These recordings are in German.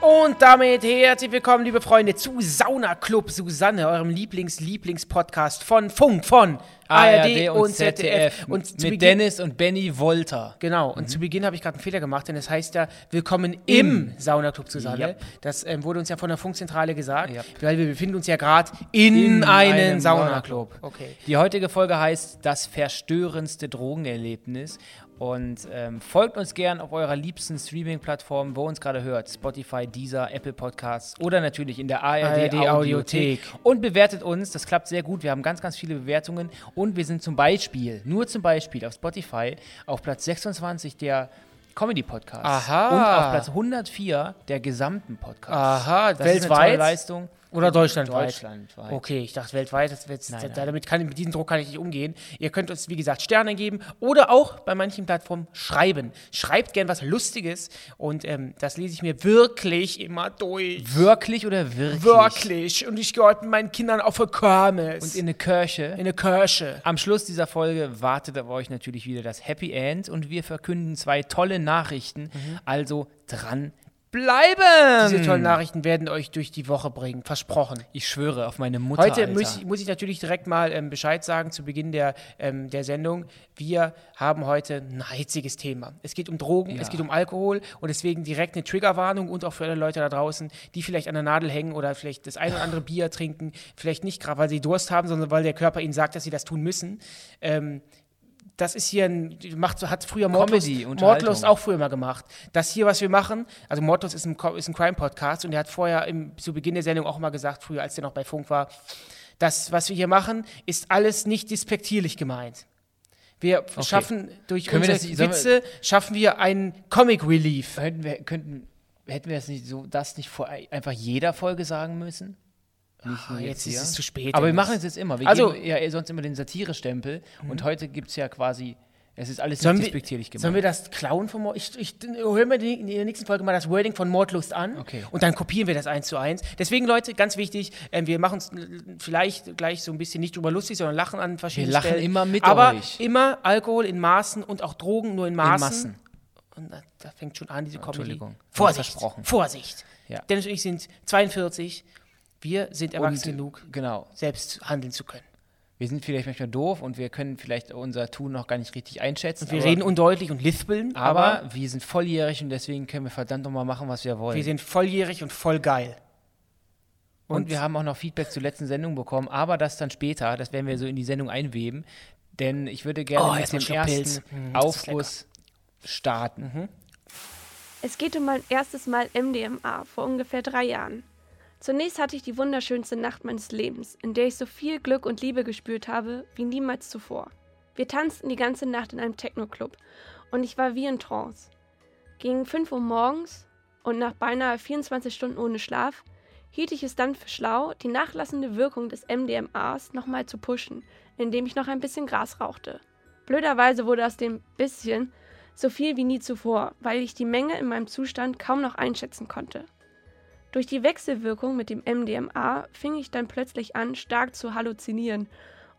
Und damit herzlich willkommen, liebe Freunde, zu Sauna Club Susanne, eurem Lieblings-Lieblings-Podcast von Funk, von ARD, und ZDF. Und mit Beginn, Dennis und Benny Wolter. Genau, und mhm. zu Beginn habe ich gerade einen Fehler gemacht, denn es das heißt ja, willkommen im, im Sauna Club Susanne. Yep. Das ähm, wurde uns ja von der Funkzentrale gesagt, yep. weil wir befinden uns ja gerade in, in, einem Sauna Club. Okay. Die heutige Folge heißt Das verstörendste Drogenerlebnis. Und ähm, folgt uns gern auf eurer liebsten Streaming-Plattform, wo uns gerade hört. Spotify, Deezer, Apple Podcasts oder natürlich in der ARD, ARD Audiothek. Und bewertet uns, das klappt sehr gut. Wir haben ganz, ganz viele Bewertungen. Und wir sind zum Beispiel, nur zum Beispiel auf Spotify, auf Platz 26 der Comedy-Podcasts. Aha. Und auf Platz 104 der gesamten Podcasts. Aha, das weltweit. Ist eine tolle Leistung. Oder deutschlandweit? Deutschlandweit. Okay, ich dachte weltweit. Das, das, nein, nein. Damit kann, mit diesem Druck kann ich nicht umgehen. Ihr könnt uns, wie gesagt, Sterne geben oder auch bei manchen Plattformen schreiben. Schreibt gern was Lustiges und ähm, das lese ich mir wirklich immer durch. Wirklich oder wirklich? Wirklich. Und ich gehe heute mit meinen Kindern auf eine Kirmes. Und in eine Kirche. In eine Kirche. Am Schluss dieser Folge wartet auf euch natürlich wieder das Happy End und wir verkünden zwei tolle Nachrichten. Mhm. Also dran bleiben. Diese tollen Nachrichten werden euch durch die Woche bringen, versprochen. Ich schwöre auf meine Mutter. Heute muss, muss, ich natürlich direkt mal ähm, Bescheid sagen zu Beginn der, ähm, der Sendung. Wir haben heute ein hitziges Thema. Es geht um Drogen, ja. es geht um Alkohol und deswegen direkt eine Triggerwarnung und auch für alle Leute da draußen, die vielleicht an der Nadel hängen oder vielleicht das ein oder andere Bier trinken, vielleicht nicht gerade, weil sie Durst haben, sondern weil der Körper ihnen sagt, dass sie das tun müssen. Ähm, das ist hier ein, macht, hat früher Mordlust, Mordlust auch früher mal gemacht. Das hier, was wir machen, also Mordlust ist ein, ist ein Crime-Podcast und er hat vorher im, zu Beginn der Sendung auch mal gesagt, früher, als der noch bei Funk war, das, was wir hier machen, ist alles nicht despektierlich gemeint. Wir okay. schaffen durch Können unsere nicht, Witze, schaffen wir einen Comic Relief. Könnten wir, könnten, hätten wir das nicht so, das nicht vor einfach jeder Folge sagen müssen? Ah, jetzt, jetzt ist es zu spät. Aber wir machen es jetzt immer. Wir also, geben ja sonst immer den Satire-Stempel mhm. und heute gibt es ja quasi es ist alles sollen despektierlich gemacht. Sollen wir das klauen von Mord? Ich, ich höre mir in der nächsten Folge mal das Wording von Mordlust an okay. und dann kopieren wir das eins zu eins. Deswegen, Leute, ganz wichtig, äh, wir machen uns vielleicht gleich so ein bisschen nicht drüber lustig, sondern lachen an verschiedenen Stellen. Wir lachen Stellen. immer mit Aber euch. immer Alkohol in Maßen und auch Drogen nur in Maßen. In Massen. Und da, da, fängt schon an, diese Comedy. Entschuldigung. Vorsicht, Vorsicht. Ja. Dennis und ich sind 42 wir sind erwachsen genug, genau. selbst handeln zu können. Wir sind vielleicht manchmal doof und wir können vielleicht unser Tun noch gar nicht richtig einschätzen. Und wir reden undeutlich und lispeln. Aber, aber, wir sind volljährig und deswegen können wir verdammt nochmal machen, was wir wollen. Wir sind volljährig und voll geil. Und, und wir haben auch noch Feedback zur letzten Sendung bekommen, aber das dann später, das werden wir so in die Sendung einweben. Denn ich würde gerne oh, mit dem ersten mhm, Aufguss starten. Mhm. Es geht um mein erstes Mal MDMA vor ungefähr drei Jahren. Zunächst hatte ich die wunderschönste Nacht meines Lebens, in der ich so viel Glück und Liebe gespürt habe wie niemals zuvor. Wir tanzten die ganze Nacht in einem Techno-Club und ich war wie in Trance. Gegen 5 Uhr morgens und nach beinahe 24 Stunden ohne Schlaf hielt ich es dann für schlau, die nachlassende Wirkung des MDMAs nochmal zu pushen, indem ich noch ein bisschen Gras rauchte. Blöderweise wurde aus dem bisschen so viel wie nie zuvor, weil ich die Menge in meinem Zustand kaum noch einschätzen konnte. Durch die Wechselwirkung mit dem MDMA fing ich dann plötzlich an, stark zu halluzinieren,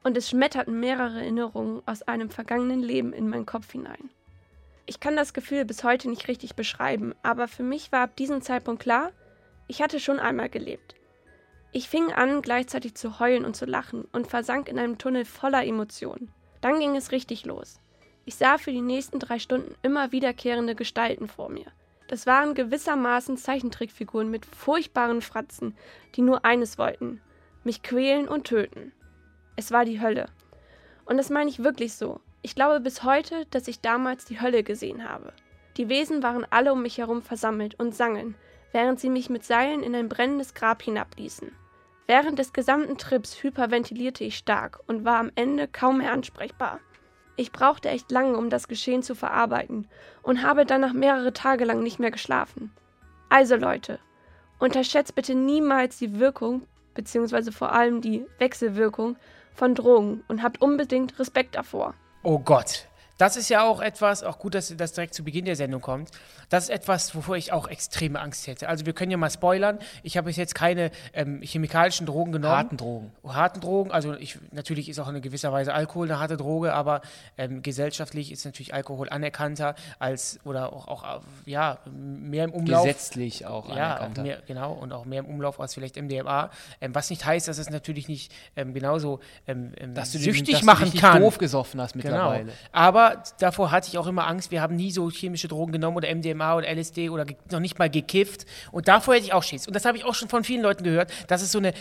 und es schmetterten mehrere Erinnerungen aus einem vergangenen Leben in meinen Kopf hinein. Ich kann das Gefühl bis heute nicht richtig beschreiben, aber für mich war ab diesem Zeitpunkt klar, ich hatte schon einmal gelebt. Ich fing an, gleichzeitig zu heulen und zu lachen und versank in einem Tunnel voller Emotionen. Dann ging es richtig los. Ich sah für die nächsten drei Stunden immer wiederkehrende Gestalten vor mir. Das waren gewissermaßen Zeichentrickfiguren mit furchtbaren Fratzen, die nur eines wollten: mich quälen und töten. Es war die Hölle. Und das meine ich wirklich so. Ich glaube bis heute, dass ich damals die Hölle gesehen habe. Die Wesen waren alle um mich herum versammelt und sangen, während sie mich mit Seilen in ein brennendes Grab hinabließen. Während des gesamten Trips hyperventilierte ich stark und war am Ende kaum mehr ansprechbar. Ich brauchte echt lange, um das Geschehen zu verarbeiten und habe danach mehrere Tage lang nicht mehr geschlafen. Also Leute, unterschätzt bitte niemals die Wirkung, beziehungsweise vor allem die Wechselwirkung von Drogen und habt unbedingt Respekt davor. Oh Gott, Das ist ja auch etwas, auch gut, dass das direkt zu Beginn der Sendung kommt. Das ist etwas, wovor ich auch extreme Angst hätte. Also wir können ja mal spoilern. Ich habe bis jetzt keine ähm, chemikalischen Drogen genommen. Harten Drogen. Harten Drogen. Also ich, natürlich ist auch in gewisser Weise Alkohol eine harte Droge, aber ähm, gesellschaftlich ist natürlich Alkohol anerkannter als oder auch, auch ja mehr im Umlauf. Gesetzlich auch ja, anerkannter. Auch mehr, genau und auch mehr im Umlauf als vielleicht MDMA. Ähm, was nicht heißt, dass es natürlich nicht ähm, genauso ähm, ähm, dass du süchtig dass machen du kann. doof gesoffen hast genau. mittlerweile. Genau. Aber davor hatte ich auch immer Angst. Wir haben nie so chemische Drogen genommen oder MDMA oder LSD oder noch nicht mal gekifft. Und davor hätte ich auch Schiss. Und das habe ich auch schon von vielen Leuten gehört, dass es so eine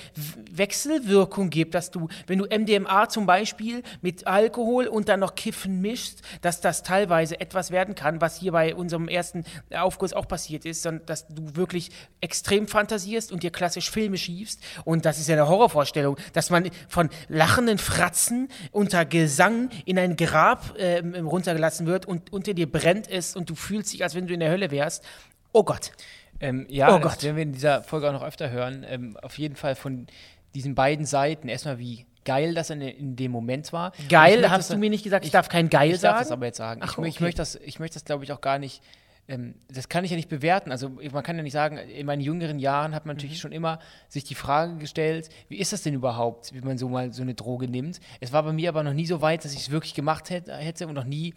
Wechselwirkung gibt, dass du, wenn du MDMA zum Beispiel mit Alkohol und dann noch Kiffen mischst, dass das teilweise etwas werden kann, was hier bei unserem ersten Aufguss auch passiert ist, sondern dass du wirklich extrem fantasierst und dir klassisch Filme schiebst. Und das ist ja eine Horrorvorstellung, dass man von lachenden Fratzen unter Gesang in ein Grab äh, runtergelassen wird und unter dir brennt es und du fühlst dich, als wenn du in der Hölle wärst. Oh Gott. Ähm, ja, oh Gott. werden wir in dieser Folge auch noch öfter hören. Ähm, auf jeden Fall von diesen beiden Seiten. Erstmal, wie geil das in, in dem Moment war. Geil, hast du mir nicht gesagt, ich, ich darf kein geil ich sagen? Ich darf das aber jetzt sagen. Ach, ich, okay. ich möchte das, ich möchte das glaube ich, auch gar nicht ähm, das kann ich ja nicht bewerten. Also man kann ja nicht sagen, in meinen jüngeren Jahren hat man natürlich mhm. schon immer sich die Frage gestellt, wie ist das denn überhaupt, wie man so mal so eine Droge nimmt. Es war bei mir aber noch nie so weit, dass ich es wirklich gemacht hätte, hätte und noch nie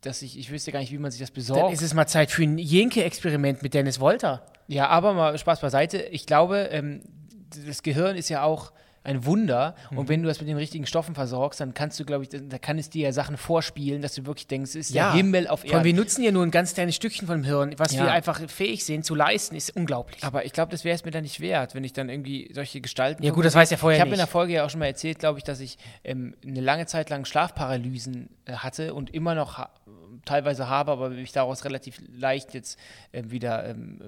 dass ich, ich wüsste gar nicht, wie man sich das besorgt. Dann ist es mal Zeit für ein Jenke-Experiment mit Dennis Wolter. Ja, aber mal Spaß beiseite. Ich glaube, ähm, das Gehirn ist ja auch ein Wunder. Mhm. Und wenn du das mit den richtigen Stoffen versorgst, dann kannst du, glaube ich, da kann es dir ja Sachen vorspielen, dass du wirklich denkst, es ist ja, der Himmel auf Erden. wir nutzen ja nur ein ganz kleines Stückchen vom Hirn. Was ja. wir einfach fähig sind zu leisten, ist unglaublich. Aber ich glaube, das wäre es mir dann nicht wert, wenn ich dann irgendwie solche Gestalten. Ja, gut, das weiß ja vorher Ich habe in der Folge ja auch schon mal erzählt, glaube ich, dass ich ähm, eine lange Zeit lang Schlafparalysen äh, hatte und immer noch ha teilweise habe, aber mich daraus relativ leicht jetzt äh, wieder. Ähm,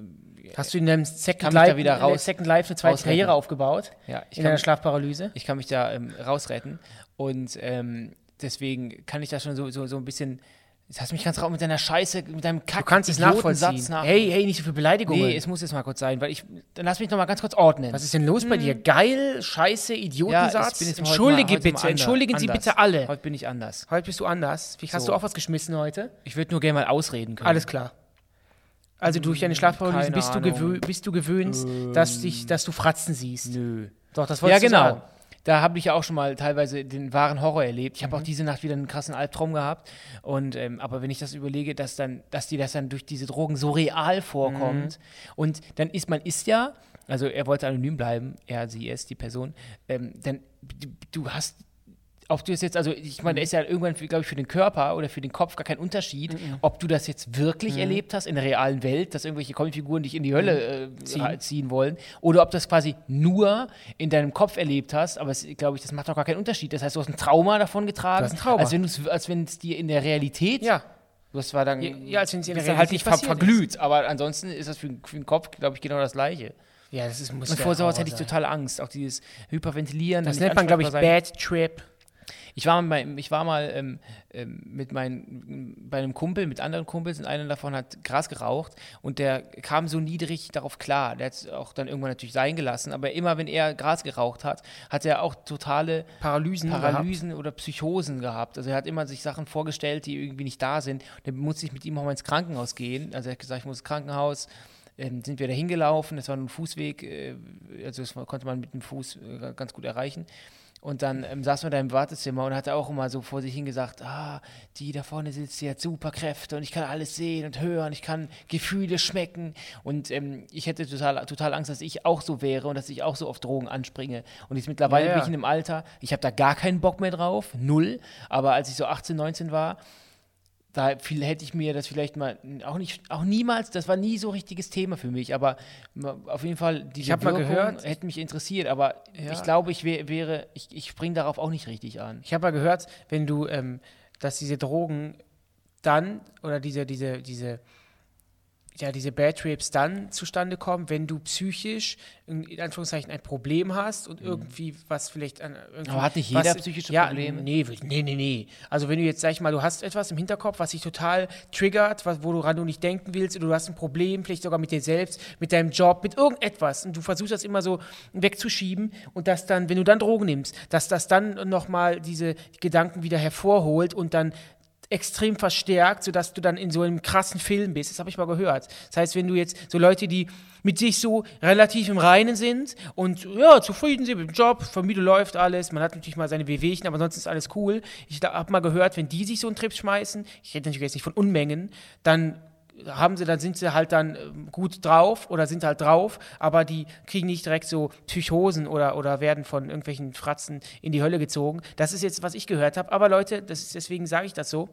Hast du in deinem Second, Life, wieder raus, Second Life eine zweite Karriere aufgebaut? Ja, ich in deiner Schlafparalyse? Ich kann mich da ähm, rausretten und ähm, deswegen kann ich da schon so, so, so ein bisschen Jetzt hast du mich ganz raus mit deiner Scheiße, mit deinem Kack. Du kannst es nachvollziehen. Nach. Hey, hey, nicht so viel Beleidigungen. Nee, es muss jetzt mal kurz sein, weil ich. Dann lass mich noch mal ganz kurz ordnen. Was ist denn los hm. bei dir? Geil, Scheiße, Idiotensatz. Ja, Entschuldige mal, bitte, entschuldigen Sie bitte alle. Heute bin ich anders. Heute bist du anders. Wie, hast so. du auch was geschmissen heute? Ich würde nur gerne mal ausreden können. Alles klar. Also durch deine Schlafparalyse bist, du bist du gewöhnt, ähm. dass, dich, dass du Fratzen siehst. Nö. Doch, das wolltest ja, genau. sagen da habe ich ja auch schon mal teilweise den wahren Horror erlebt. Ich habe mhm. auch diese Nacht wieder einen krassen Albtraum gehabt. Und ähm, aber wenn ich das überlege, dass dann, dass dir das dann durch diese Drogen so real vorkommt mhm. und dann ist man ist ja, also er wollte anonym bleiben, er, sie, es, die Person, ähm, dann du hast ob du es jetzt, also ich meine, da ist ja irgendwann, glaube ich, für den Körper oder für den Kopf gar kein Unterschied, mhm. ob du das jetzt wirklich mhm. erlebt hast in der realen Welt, dass irgendwelche Comicfiguren dich in die Hölle mhm. äh, ziehen. ziehen. wollen, oder ob du das quasi nur in deinem Kopf erlebt hast, aber glaube ich, das macht doch gar keinen Unterschied. Das heißt, du hast ein Trauma davon getragen, du hast ein Trauma. als wenn es dir in der Realität ja. Das war dann, ja, als wenn es in der Realität halt nicht ver verglüht, ist. aber ansonsten ist das für, für den Kopf, glaube ich, genau das Gleiche. Ja, das ist muss Und vor sowas hätte ich total Angst, auch dieses Hyperventilieren. Das nennt man, glaube ich, Bad Trip. Ich war mal, ich war mal ähm, ähm, mit mein, bei einem Kumpel, mit anderen Kumpels und einer davon hat Gras geraucht und der kam so niedrig darauf klar. Der hat es auch dann irgendwann natürlich sein gelassen, aber immer wenn er Gras geraucht hat, hat er auch totale Paralysen, Paralysen oder Psychosen gehabt. Also er hat immer sich Sachen vorgestellt, die irgendwie nicht da sind. dann musste ich mit ihm auch mal ins Krankenhaus gehen. Also er hat gesagt, ich muss ins Krankenhaus. Ähm, sind wir da hingelaufen, das war ein Fußweg, äh, also das konnte man mit dem Fuß äh, ganz gut erreichen. Und dann ähm, saß man da im Wartezimmer und hat auch immer so vor sich hingesagt, ah, die da vorne sitzt, die hat super Kräfte und ich kann alles sehen und hören, ich kann Gefühle schmecken. Und ähm, ich hätte total, total Angst, dass ich auch so wäre und dass ich auch so auf Drogen anspringe. Und jetzt mittlerweile ja, ja. bin ich in einem Alter, ich habe da gar keinen Bock mehr drauf, null. Aber als ich so 18, 19 war, da viel hätte ich mir das vielleicht mal auch nicht, auch niemals, das war nie so richtiges Thema für mich, aber auf jeden Fall diese ich Wirkung mal gehört, hätte mich interessiert, aber ja. ich glaube, ich wär, wäre, ich, ich springe darauf auch nicht richtig an. Ich habe mal gehört, wenn du, ähm, dass diese Drogen dann oder diese, diese, diese ja, diese Bad Trips dann zustande kommen, wenn du psychisch in Anführungszeichen ein Problem hast und mhm. irgendwie was vielleicht an Aber hat nicht jeder was, psychische ja, Probleme? Nee, nee, nee, nee. Also wenn du jetzt, sag ich mal, du hast etwas im Hinterkopf, was dich total triggert, was, woran du nicht denken willst, oder du hast ein Problem, vielleicht sogar mit dir selbst, mit deinem Job, mit irgendetwas und du versuchst das immer so wegzuschieben und dass dann, wenn du dann Drogen nimmst, dass das dann nochmal diese Gedanken wieder hervorholt und dann extrem verstärkt, sodass du dann in so einem krassen Film bist. Das habe ich mal gehört. Das heißt, wenn du jetzt so Leute, die mit sich so relativ im Reinen sind und ja, zufrieden sind mit dem Job, Familie läuft alles, man hat natürlich mal seine Wehwehchen, aber sonst ist alles cool. Ich habe mal gehört, wenn die sich so einen Trip schmeißen, ich rede natürlich jetzt nicht von Unmengen, dann haben sie, dann sind sie halt dann ähm, gut drauf oder sind halt drauf, aber die kriegen nicht direkt so Psychosen oder, oder werden von irgendwelchen Fratzen in die Hölle gezogen. Das ist jetzt, was ich gehört habe. Aber Leute, das ist, deswegen sage ich das so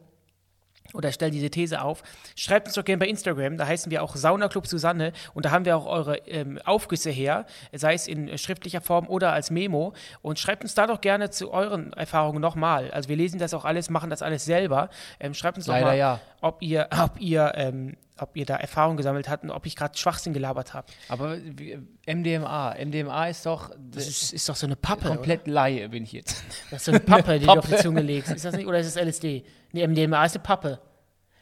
oder stell diese These auf. Schreibt uns doch gerne bei Instagram, da heißen wir auch Saunaclub Susanne und da haben wir auch eure ähm, Aufgüsse her, sei es in schriftlicher Form oder als Memo. Und schreibt uns da doch gerne zu euren Erfahrungen nochmal. Also wir lesen das auch alles, machen das alles selber. Ähm, schreibt uns doch mal, ja. ob ihr, ob ihr ähm, ob ihr da Erfahrung gesammelt habt und ob ich gerade Schwachsinn gelabert habe. Aber MDMA, MDMA ist doch. Das ist, ist doch so eine Pappe. Komplett oder? Laie bin ich jetzt. Das ist so eine Pappe, die Pappe. du auf die Zunge legst. Ist das nicht? Oder ist das LSD? Nee, MDMA ist eine Pappe.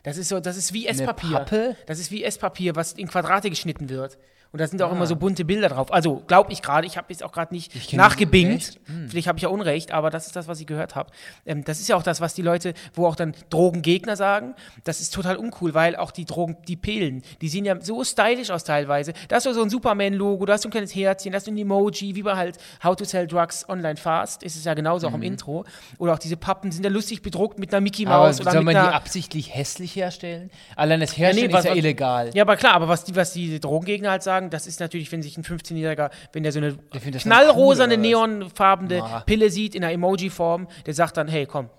Das ist so, das ist wie Esspapier. Das ist wie Esspapier, was in Quadrate geschnitten wird. Und da sind auch ah. immer so bunte Bilder drauf. Also, glaube ich gerade, ich habe jetzt auch gerade nicht nachgebingt. Hm. Vielleicht habe ich ja Unrecht, aber das ist das, was ich gehört habe. Ähm, das ist ja auch das, was die Leute, wo auch dann Drogengegner sagen, das ist total uncool, weil auch die Drogen, die Pillen, die sehen ja so stylisch aus teilweise. Da hast du so ein Superman-Logo, da hast du ein kleines Herzchen, da hast du ein Emoji, wie bei halt How to Sell Drugs Online Fast, ist es ja genauso mhm. auch im mhm. Intro. Oder auch diese Pappen sind ja lustig bedruckt mit einer Mickey Mouse. Aber oder soll man die absichtlich hässlich herstellen? Allein das Herstellen ja, nee, ist ja illegal. Ja, aber klar, aber was die, was die Drogengegner halt sagen, das ist natürlich, wenn sich ein 15-Jähriger, wenn der so eine knallrosane, cool, neonfarbene oh. Pille sieht in einer Emoji-Form, der sagt dann, hey, komm,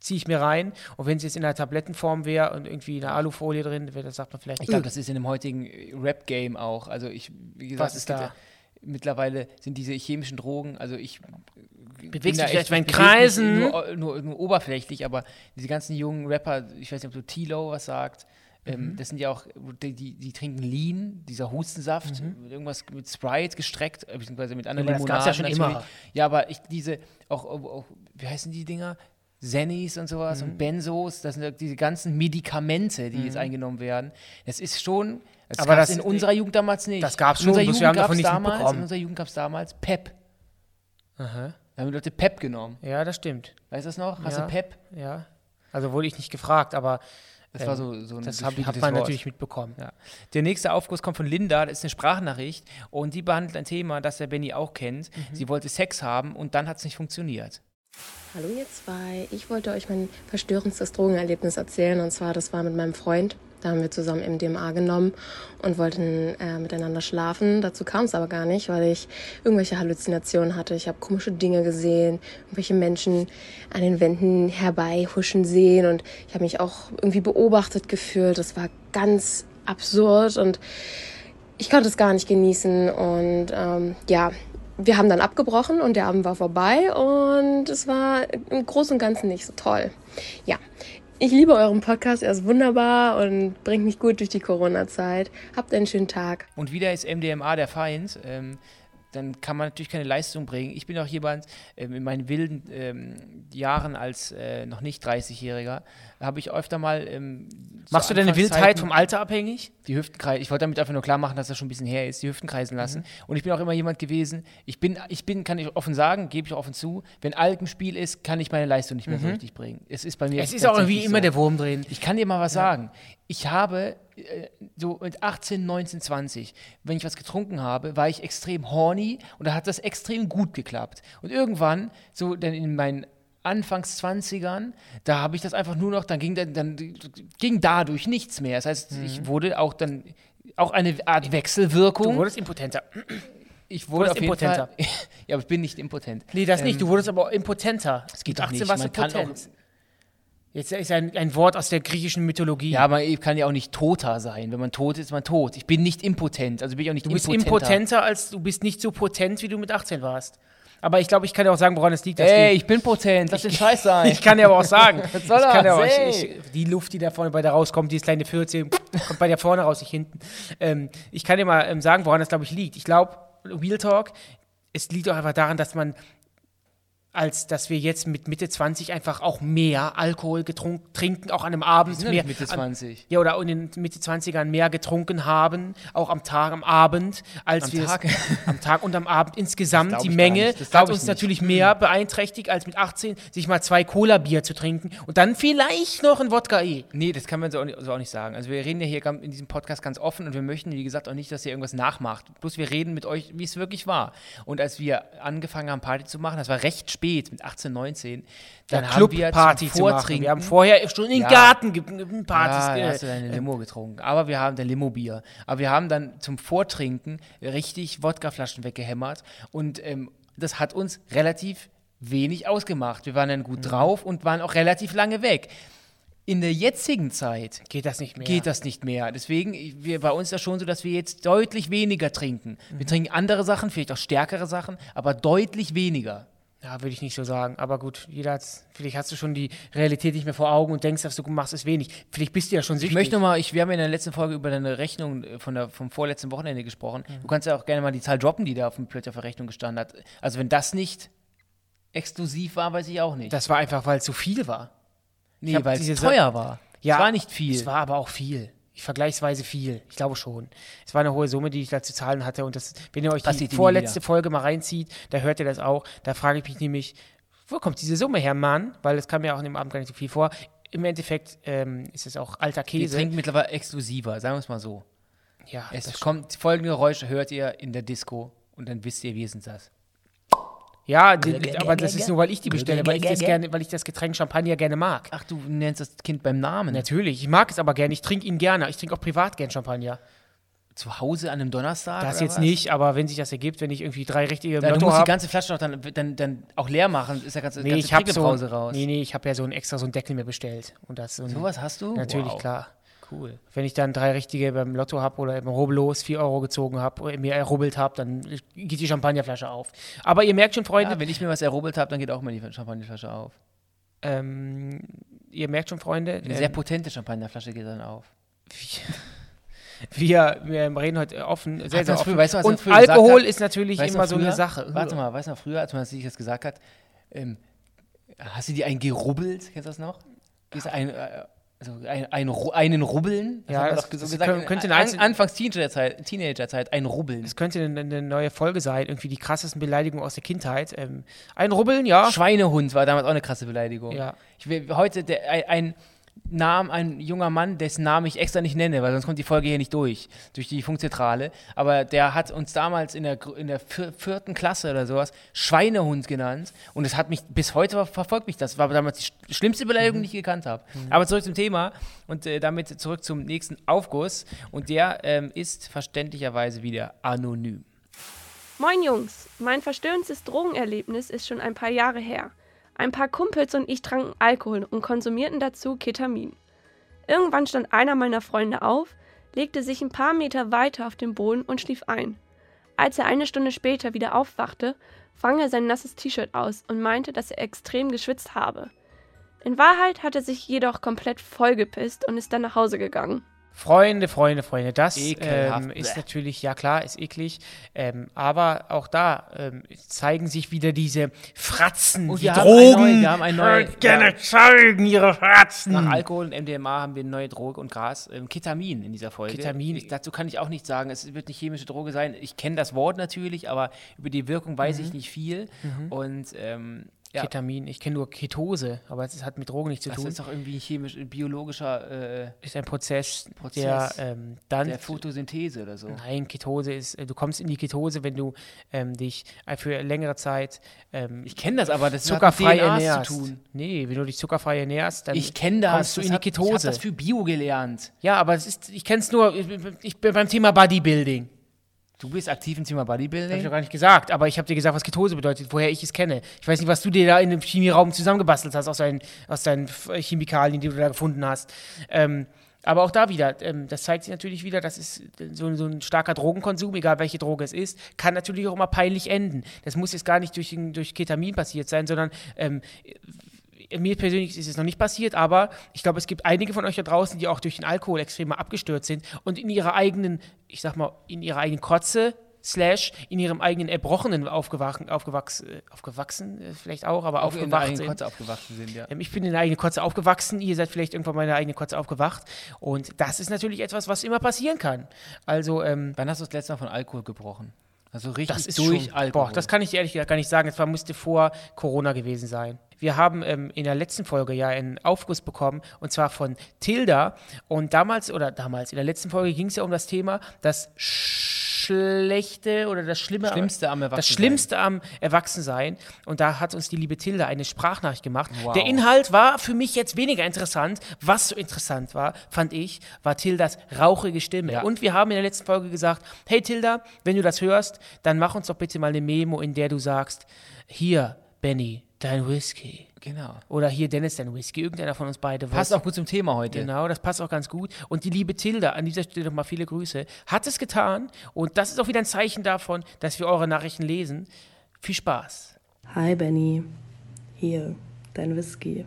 ziehe ich mir rein. Und wenn es jetzt in einer Tablettenform wäre und irgendwie eine Alufolie drin wäre, dann sagt man vielleicht. Ich glaube, das ist in dem heutigen Rap-Game auch. Also ich, wie gesagt, Was ist da? Ja, mittlerweile sind diese chemischen Drogen, also ich bewegst dich vielleicht in Kreisen. Nur, nur, nur, oberflächlich, aber diese ganzen jungen Rapper, ich weiß nicht, ob du Tilo was sagt, ähm, mhm. Das sind ja auch, die, die, die, trinken Lean, dieser Hustensaft, mhm. irgendwas mit Sprite gestreckt, äh, beziehungsweise mit anderen ja, Limonaden. Das ja schon immer. Ja, aber ich, diese, auch, auch, wie heißen die Dinger? Zennis und sowas mhm. und Benzos, das sind diese ganzen Medikamente, die jetzt mhm. eingenommen werden. Das ist schon, das aber das in unserer Jugend damals nicht. Das gab es schon, in unserer Jugend gab es damals, in unserer Jugend gab es damals Pep. Aha. Da haben die Leute Pep genommen. Ja, das stimmt. Weißt du das noch? Hast ja, du Pep? Ja. Also wurde ich nicht gefragt, aber das ähm, war so, so ein Das hat, hat man Wort. natürlich mitbekommen. Ja. Der nächste Aufguss kommt von Linda, das ist eine Sprachnachricht und die behandelt ein Thema, das der Benny auch kennt. Mhm. Sie wollte Sex haben und dann hat es nicht funktioniert. Hallo ihr zwei, ich wollte euch mein verstörendstes Drogenerlebnis erzählen und zwar, das war mit meinem Freund. Da haben wir zusammen MDMA genommen und wollten äh, miteinander schlafen. Dazu kam es aber gar nicht, weil ich irgendwelche Halluzinationen hatte. Ich habe komische Dinge gesehen, irgendwelche Menschen an den Wänden herbeihuschen sehen und ich habe mich auch irgendwie beobachtet gefühlt. Das war ganz absurd und ich konnte es gar nicht genießen und ähm, ja, wir haben dann abgebrochen und der Abend war vorbei und es war im Großen und Ganzen nicht so toll. Ja, ich liebe euren Podcast, er ist wunderbar und bringt mich gut durch die Corona-Zeit. Habt einen schönen Tag. Und wieder ist MDMA der Feind. Ähm, dann kann man natürlich keine Leistung bringen. Ich bin auch jemand, ähm, in meinen wilden ähm, Jahren als äh, noch nicht 30-Jähriger, habe ich öfter mal. Ähm, Machst du deine Wildheit vom Alter abhängig? Die Hüften kreisen. Ich wollte damit einfach nur klar machen, dass das schon ein bisschen her ist, die Hüften kreisen lassen. Mhm. Und ich bin auch immer jemand gewesen, ich bin, ich bin, kann ich offen sagen, gebe ich offen zu, wenn Alk im Spiel ist, kann ich meine Leistung nicht mehr mhm. so richtig bringen. Es ist bei mir. Es ist auch irgendwie so. immer der Wurm drin. Ich kann dir mal was ja. sagen. Ich habe so mit 18, 19, 20, wenn ich was getrunken habe, war ich extrem horny und da hat das extrem gut geklappt. Und irgendwann, so dann in meinen Anfangs 20ern, da habe ich das einfach nur noch, dann ging, dann, dann ging dadurch nichts mehr. Das heißt, mhm. ich wurde auch dann, auch eine Art Wechselwirkung. Du wurdest impotenter. Ich wurde auf impotenter. Fall, ja, aber ich bin nicht impotent. Nee, das ähm, nicht. Du wurdest aber impotenter. Es geht 18 warst du potent. Jetzt ist ein, ein Wort aus der griechischen Mythologie. Ja, aber man kann ja auch nicht toter sein. Wenn man tot ist, ist man tot. Ich bin nicht impotent. Also bin ich auch nicht Du bist impotenter, als du bist nicht so potent, wie du mit 18 warst. Aber ich glaube, ich kann dir auch sagen, woran es liegt. Ey, ich bin potent, lass den Scheiß sein. ich kann dir aber auch sagen, Was soll das? Ja auch, ich, ich, die Luft, die da vorne bei dir rauskommt, dieses kleine 14, kommt bei dir vorne raus, nicht hinten. Ähm, ich kann dir mal ähm, sagen, woran das, glaube ich, liegt. Ich glaube, Real Talk, es liegt auch einfach daran, dass man als dass wir jetzt mit Mitte 20 einfach auch mehr Alkohol getrunken, trinken, auch an einem Abend mehr. Mitte 20. An, ja, oder in den Mitte 20ern mehr getrunken haben, auch am Tag, am Abend, als Am wir Tag? es am Tag und am Abend insgesamt. Die Menge. Das hat uns nicht. natürlich mehr beeinträchtigt, als mit 18 sich mal zwei Cola-Bier zu trinken und dann vielleicht noch ein Wodka E. Nee, das kann man so auch, nicht, so auch nicht sagen. Also wir reden ja hier in diesem Podcast ganz offen und wir möchten, wie gesagt, auch nicht, dass ihr irgendwas nachmacht. Bloß wir reden mit euch, wie es wirklich war. Und als wir angefangen haben, Party zu machen, das war recht spät, mit 18, 19, dann haben wir Club-Party zum. Vortrinken... Wir haben vorher schon in den Ja. Garten Partys. Ja, äh, hast du deine Limo getrunken. Aber wir haben dein Limo-Bier. Aber wir haben dann zum Vortrinken richtig Wodkaflaschen weggehämmert. Und ähm, das hat uns relativ wenig ausgemacht. Wir waren dann Mhm. gut drauf und waren auch relativ lange weg. In der jetzigen Zeit geht das nicht mehr. geht das nicht mehr. Deswegen, wir, bei uns ist das schon so, dass wir jetzt deutlich weniger trinken. Mhm. Wir trinken andere Sachen, vielleicht auch stärkere Sachen, aber deutlich weniger. Ja, würde ich nicht so sagen. Aber gut, jeder hat's, vielleicht hast du schon die Realität nicht mehr vor Augen und denkst, was du machst, ist wenig. Vielleicht bist du ja schon süchtig. Ich möchte nochmal, ich, wir haben ja in der letzten Folge über deine Rechnung äh, von der, vom vorletzten Wochenende gesprochen. Mhm. Du kannst ja auch gerne mal die Zahl droppen, die da auf dem plötzlich auf der Rechnung gestanden hat. Also wenn das nicht exklusiv war, weiß ich auch nicht. das war einfach, weil es zu viel war. nee, weil es teuer war. Ja, es war nicht viel. Es war aber auch viel. Ich vergleichsweise viel. Ich glaube schon. Es war eine hohe Summe, die ich da zu zahlen hatte. Und das, wenn ihr euch Passiert die vorletzte. Folge mal reinzieht, da hört ihr das auch. Da frage ich mich nämlich, wo kommt diese Summe her, Mann? Weil es kam mir auch in dem Abend gar nicht so viel vor. Im Endeffekt ähm, ist es auch alter wir Käse. trinken mittlerweile exklusiver, sagen wir es mal so. ja, Es kommt, folgende Geräusche hört ihr in der Disco und dann wisst ihr, wir sind das. Ja, die, aber das ist nur, weil ich die bestelle, weil ich das gerne, weil ich das Getränk Champagner gerne mag. Ach, du nennst das Kind beim Namen. Natürlich, ich mag es aber gerne, ich trinke ihn gerne. Ich trinke auch privat gern Champagner. Zu Hause an einem Donnerstag? Das jetzt was? nicht, aber wenn sich das ergibt, wenn ich irgendwie drei richtige Ja, du musst die hab- ganze Flasche doch dann, dann, dann auch leer machen, ist ja ganze, Nee, ganze ich habe so, raus. nee, nee, ich habe ja so ein extra so einen Deckel mir bestellt und das so ein, Sowas hast du? natürlich Wow. klar. Cool. Wenn ich dann drei richtige beim Lotto habe oder im Rubbellos 4 Euro gezogen habe oder mir errubbelt habe, dann geht die Champagnerflasche auf. Aber ihr merkt schon, Freunde, Ja, wenn ich mir was errubbelt habe, dann geht auch mal die Champagnerflasche auf. ähm, ihr merkt schon, Freunde, Eine sehr ähm, potente Champagnerflasche geht dann auf. wir, wir reden heute offen, sehr, sehr offen. früher- weißt du, und Alkohol hat? ist natürlich immer so eine Sache. Warte mal, weißt du noch früher, als man sich das gesagt hat, ähm, hast du dir einen gerubbelt? Kennst du das noch? Ist ein, äh, also ein, ein, einen Rubbeln? Ja, das- so das gesagt. könnte eine An, Anfangs Teenagerzeit, Teenagerzeit, ein Rubbeln. Es könnte eine, eine neue Folge sein, irgendwie die krassesten Beleidigungen aus der Kindheit. Ähm, ein Rubbeln, ja. Schweinehund war damals auch eine krasse Beleidigung. Ja. Ich will heute der, ein, ein Name, ein junger Mann, dessen Namen ich extra nicht nenne, weil sonst kommt die Folge hier nicht durch, durch die Funkzentrale. Aber der hat uns damals in der, in der vier- vierten Klasse oder sowas Schweinehund genannt. Und es hat mich bis heute ver- verfolgt mich. Das war damals die sch- schlimmste Beleidigung, die ich gekannt habe. Aber zurück zum Thema und äh, damit zurück zum nächsten Aufguss. Und der ähm, ist verständlicherweise wieder anonym. Moin Jungs, mein verstörendstes Drogenerlebnis ist schon ein paar Jahre her. Ein paar Kumpels und ich tranken Alkohol und konsumierten dazu Ketamin. Irgendwann stand einer meiner Freunde auf, legte sich ein paar Meter weiter auf den Boden und schlief ein. Als er eine Stunde später wieder aufwachte, fang er sein nasses T-Shirt aus und meinte, dass er extrem geschwitzt habe. In Wahrheit hat er sich jedoch komplett vollgepisst und ist dann nach Hause gegangen. Freunde, Freunde, Freunde, das ähm, ist natürlich, ja klar, ist eklig. Ähm, aber auch da ähm, zeigen sich wieder diese Fratzen, Und die haben ein Drogen. neu- wir haben ein neu- Könnt gerne ja. zeigen, ihre Fratzen. Nach Alkohol und MDMA haben wir eine neue Droge und Gras, ähm, Ketamin in dieser Folge. Ketamin. Ich, dazu kann ich auch nichts sagen. Es wird eine chemische Droge sein. Ich kenne das Wort natürlich, aber über die Wirkung weiß Mhm. ich nicht viel. Und ähm, ja, Ketamin, ich kenne nur Ketose, aber es hat mit Drogen nichts zu das tun. ist doch irgendwie ein chemisch, ein biologischer äh, ist ein Prozess, Prozess der ähm, dann der Photosynthese oder so. Nein, Ketose ist, äh, du kommst in die Ketose, wenn du ähm, dich äh, für längere Zeit ähm, Ich kenne das aber, das zuckerfrei hat mit ernährst. zu tun. Nee, wenn du dich zuckerfrei ernährst, dann Ich kenne das. kommst du das in die hat, Ich Ketose. habe das für Bio gelernt. ja, aber es ist, ich kenne es nur, ich, ich bin beim Thema Bodybuilding. Du bist aktiv im Thema Habe ich Bodybuilding. doch gar nicht gesagt, aber ich habe dir gesagt, was Ketose bedeutet, woher ich es kenne. Ich weiß nicht, was du dir da in dem Chemieraum zusammengebastelt hast aus deinen, aus deinen F- Chemikalien, die du da gefunden hast. Ähm, aber auch da wieder, ähm, das zeigt sich natürlich wieder, das ist so, so ein starker Drogenkonsum, egal welche Droge es ist, kann natürlich auch immer peinlich enden. Das muss jetzt gar nicht durch, durch Ketamin passiert sein, sondern ähm, mir persönlich ist es noch nicht passiert, aber ich glaube, es gibt einige von euch da draußen, die auch durch den Alkohol extrem abgestürzt sind und in ihrer eigenen, ich sag mal, in ihrer eigenen Kotze slash in ihrem eigenen Erbrochenen aufgewachen, aufgewachsen, äh, aufgewachsen äh, vielleicht auch, aber der aufgewacht sind. Aufgewachsen sind, ja. Ähm, Ich bin in der eigenen Kotze aufgewachsen, ihr seid vielleicht irgendwann mal in der eigenen Kotze aufgewacht. Und das ist natürlich etwas, was immer passieren kann. Also, ähm, Wann hast du das letzte Mal von Alkohol gebrochen? Also richtig das ist durch schon, Alkohol. Boah, das kann ich ehrlich gesagt gar nicht sagen. Das war, musste vor Corona gewesen sein. Wir haben ähm, in der letzten Folge ja einen Aufguss bekommen und zwar von Tilda. Und damals, oder damals, in der letzten Folge ging es ja um das Thema, das Schlechte oder das Schlimme. Schlimmste am Das Erwachsensein. Schlimmste am Erwachsensein. Und da hat uns die liebe Tilda eine Sprachnachricht gemacht. Wow. Der Inhalt war für mich jetzt weniger interessant. Was so interessant war, fand ich, war Tildas rauchige Stimme. Ja. Und wir haben in der letzten Folge gesagt, hey Tilda, wenn du das hörst, dann mach uns doch bitte mal eine Memo, in der du sagst, hier, Benny, dein Whisky. Genau. Oder hier, Dennis, dein Whisky. Irgendeiner von uns beide. Passt weiß- auch gut zum Thema heute. Genau, das passt auch ganz gut. Und die liebe Tilda, an dieser Stelle nochmal viele Grüße, hat es getan. Und das ist auch wieder ein Zeichen davon, dass wir eure Nachrichten lesen. Viel Spaß. Hi Benny, hier, dein Whisky.